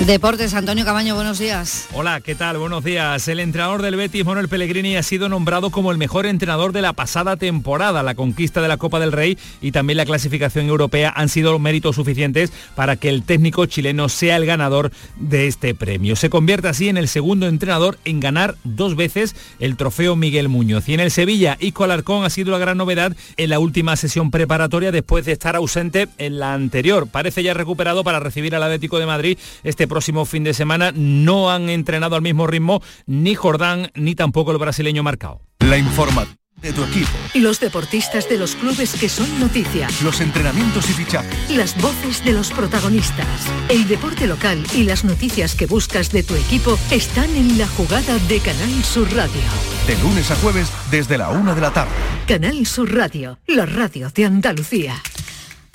Speaker 10: Deportes, Antonio Cabaño, buenos días.
Speaker 57: Hola, ¿qué tal? Buenos días. El entrenador del Betis, Manuel Pellegrini, ha sido nombrado como el mejor entrenador de la pasada temporada. La conquista de la Copa del Rey y también la clasificación europea han sido méritos suficientes para que el técnico chileno sea el ganador de este premio. Se convierte así en el segundo entrenador en ganar dos veces el trofeo Miguel Muñoz. Y en el Sevilla, Isco Alarcón ha sido la gran novedad en la última sesión preparatoria después de estar ausente en la anterior. Parece ya recuperado para recibir al Atlético de Madrid este próximo fin de semana. No han entrenado al mismo ritmo ni Jordán ni tampoco el brasileño marcado.
Speaker 30: La información de tu equipo,
Speaker 2: Los deportistas de los clubes que son noticia.
Speaker 30: los entrenamientos y fichajes.
Speaker 2: Las voces de los protagonistas. El deporte local y las noticias que buscas de tu equipo están en la jugada de Canal Sur Radio.
Speaker 30: De lunes a jueves desde la una de la tarde.
Speaker 2: Canal Sur Radio, la radio de Andalucía.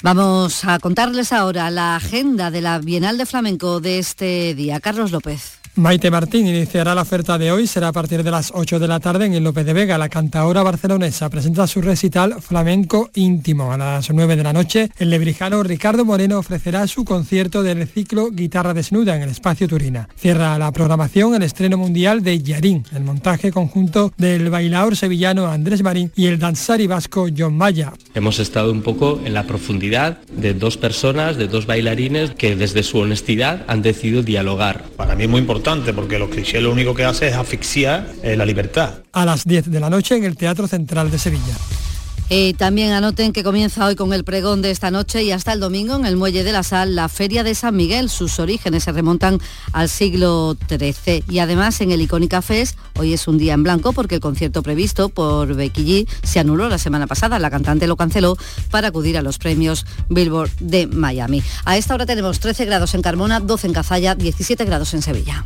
Speaker 10: Vamos a contarles ahora la agenda de la Bienal de Flamenco de este día. Carlos López.
Speaker 58: Maite Martín iniciará la oferta de hoy, será a partir de las 8 de la tarde en el López de Vega. La cantaora barcelonesa presenta su recital Flamenco Íntimo. A las 9 de la noche, el lebrijano Ricardo Moreno ofrecerá su concierto del ciclo Guitarra Desnuda en el Espacio Turina. Cierra la programación el estreno mundial de Yarín, el montaje conjunto del bailaor sevillano Andrés Marín y el danzari vasco John Maya.
Speaker 59: Hemos estado un poco en la profundidad de dos personas, de dos bailarines que desde su honestidad han decidido dialogar.
Speaker 60: Para mí es muy importante porque los clichés lo único que hace es asfixiar eh, la libertad.
Speaker 58: A las 10 de la noche en el Teatro Central de Sevilla.
Speaker 10: También anoten que comienza hoy con el pregón de esta noche y hasta el domingo en el Muelle de la Sal la Feria de San Miguel. Sus orígenes se remontan al siglo XIII. Y además en el Icónica Fest hoy es un día en blanco porque el concierto previsto por Becky G se anuló la semana pasada. La cantante lo canceló para acudir a los premios Billboard de Miami. A esta hora tenemos 13 grados en Carmona, 12 en Cazalla, 17 grados en Sevilla.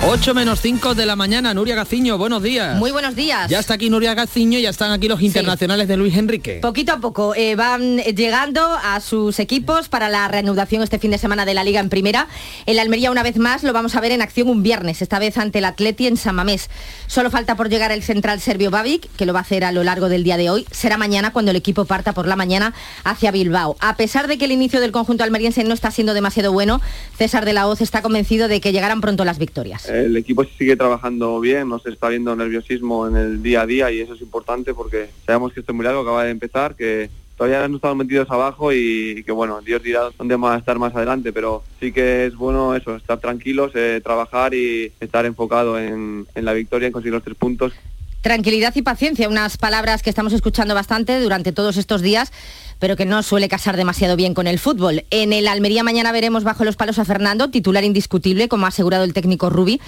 Speaker 61: 8 menos 5 de la mañana, Nuria Gaciño, buenos días.
Speaker 35: Muy buenos días.
Speaker 61: Ya está aquí Nuria Gaciño, ya están aquí los internacionales de Luis Enrique.
Speaker 35: Poquito a poco eh, van llegando a sus equipos para la reanudación este fin de semana de la Liga en Primera. El Almería una vez más lo vamos a ver en acción un viernes, esta vez ante el Atleti en San Mamés. Solo falta por llegar el central serbio Babic, que lo va a hacer a lo largo del día de hoy. Será mañana cuando el equipo parta por la mañana hacia Bilbao. A pesar de que el inicio del conjunto almeriense no está siendo demasiado bueno, César de la Hoz está convencido de que llegarán pronto las victorias.
Speaker 62: El equipo sigue trabajando bien, no se está viendo nerviosismo en el día a día y eso es importante porque sabemos que esto es muy largo, acaba de empezar, que todavía no estamos metidos abajo y que bueno, Dios dirá dónde vamos a estar más adelante, pero sí que es bueno eso, estar tranquilos, eh, trabajar y estar enfocado en, en la victoria, en conseguir los tres puntos.
Speaker 35: Tranquilidad y paciencia, unas palabras que estamos escuchando bastante durante todos estos días, pero que no suele casar demasiado bien con el fútbol. En el Almería mañana veremos bajo los palos a Fernando, titular indiscutible, como ha asegurado el técnico Rubi.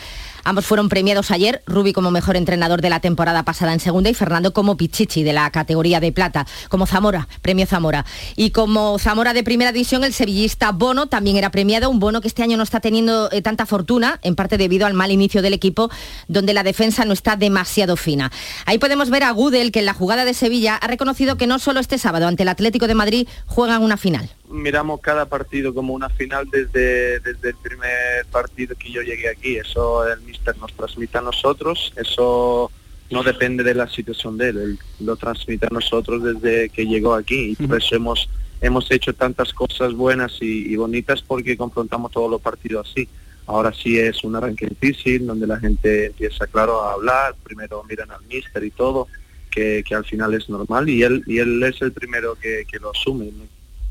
Speaker 35: Ambos fueron premiados ayer, Rubi como mejor entrenador de la temporada pasada en segunda y Fernando como Pichichi de la categoría de plata, como Zamora, premio Zamora. Y como Zamora de primera división, el sevillista Bono también era premiado, un Bono que este año no está teniendo eh, tanta fortuna, en parte debido al mal inicio del equipo, donde la defensa no está demasiado fina. Ahí podemos ver a Gudel, que en la jugada de Sevilla ha reconocido que no solo este sábado ante el Atlético de Madrid juegan una final.
Speaker 62: Miramos cada partido como una final desde, desde el primer partido que yo llegué aquí. Eso el míster nos transmite a nosotros, eso no depende de la situación de él, él lo transmite a nosotros desde que llegó aquí y por eso hemos, hemos hecho tantas cosas buenas y, y bonitas porque confrontamos todos los partidos así. Ahora sí es un arranque difícil donde la gente empieza, claro, a hablar, primero miran al míster y todo, que, que al final es normal y él, y él es el primero que, que lo asume.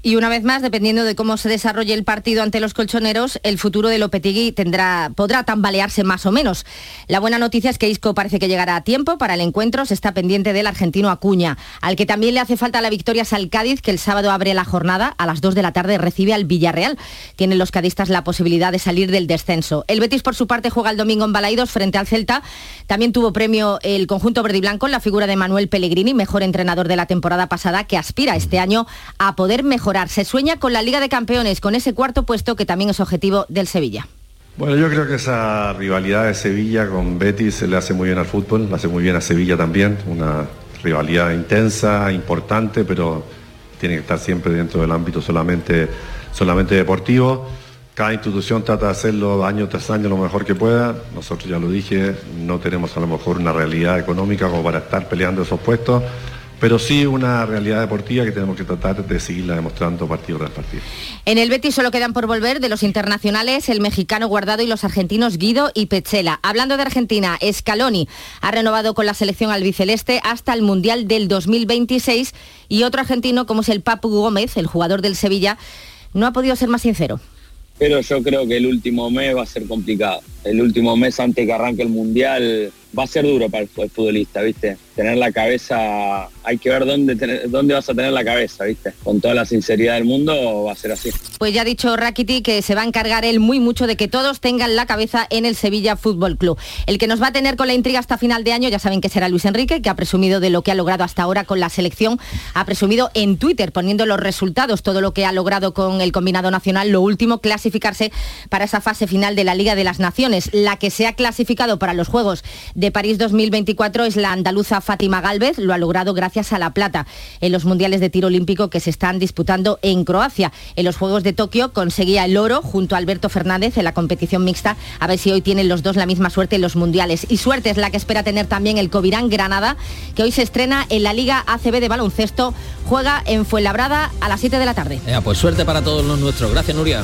Speaker 35: Y una vez más, dependiendo de cómo se desarrolle el partido ante los colchoneros, el futuro de Lopetegui tendrá, podrá tambalearse más o menos. La buena noticia es que Isco parece que llegará a tiempo para el encuentro. Se está pendiente del argentino Acuña, al que también le hace falta la victoria al Cádiz, que el sábado abre la jornada. A las 2 de la tarde recibe al Villarreal. Tienen los cadistas la posibilidad de salir del descenso. El Betis, por su parte, juega el domingo en Balaidos frente al Celta. También tuvo premio el conjunto verde y blanco en la figura de Manuel Pellegrini, mejor entrenador de la temporada pasada, que aspira este año a poder mejorar. Se sueña con la Liga de Campeones, con ese cuarto puesto que también es objetivo del Sevilla.
Speaker 63: Bueno, yo creo que esa rivalidad de Sevilla con Betis se le hace muy bien al fútbol, le hace muy bien a Sevilla también, una rivalidad intensa, importante, pero tiene que estar siempre dentro del ámbito solamente, solamente deportivo. Cada institución trata de hacerlo año tras año lo mejor que pueda. Nosotros, ya lo dije, no tenemos a lo mejor una realidad económica como para estar peleando esos puestos, pero sí una realidad deportiva que tenemos que tratar de seguirla demostrando partido tras partido.
Speaker 35: En el Betis solo quedan por volver de los internacionales el mexicano Guardado y los argentinos Guido y Pechela. Hablando de Argentina, Scaloni ha renovado con la selección albiceleste hasta el Mundial del 2026 y otro argentino como es el Papu Gómez, el jugador del Sevilla, no ha podido ser más sincero.
Speaker 44: Pero yo creo que el último mes va a ser complicado. El último mes antes que arranque el Mundial va a ser duro para el futbolista, ¿viste? Tener la cabeza, hay que ver dónde, dónde vas a tener la cabeza, ¿viste? Con toda la sinceridad del mundo va a ser así.
Speaker 35: Pues ya ha dicho Rakiti que se va a encargar él muy mucho de que todos tengan la cabeza en el Sevilla Fútbol Club. El que nos va a tener con la intriga hasta final de año, ya saben que será Luis Enrique, que ha presumido de lo que ha logrado hasta ahora con la selección, ha presumido en Twitter poniendo los resultados, todo lo que ha logrado con el combinado nacional, lo último, clasificarse para esa fase final de la Liga de las Naciones, la que se ha clasificado para los Juegos de París 2024 es la andaluza Fátima Galvez, lo ha logrado gracias a la plata en los Mundiales de Tiro Olímpico que se están disputando en Croacia. En los Juegos de Tokio conseguía el oro junto a Alberto Fernández en la competición mixta, a ver si hoy tienen los dos la misma suerte en los Mundiales. Y suerte es la que espera tener también el Covirán Granada, que hoy se estrena en la Liga ACB de baloncesto, juega en Fuenlabrada a las 7 de la tarde.
Speaker 16: pues suerte para todos los nuestros. Gracias, Nuria.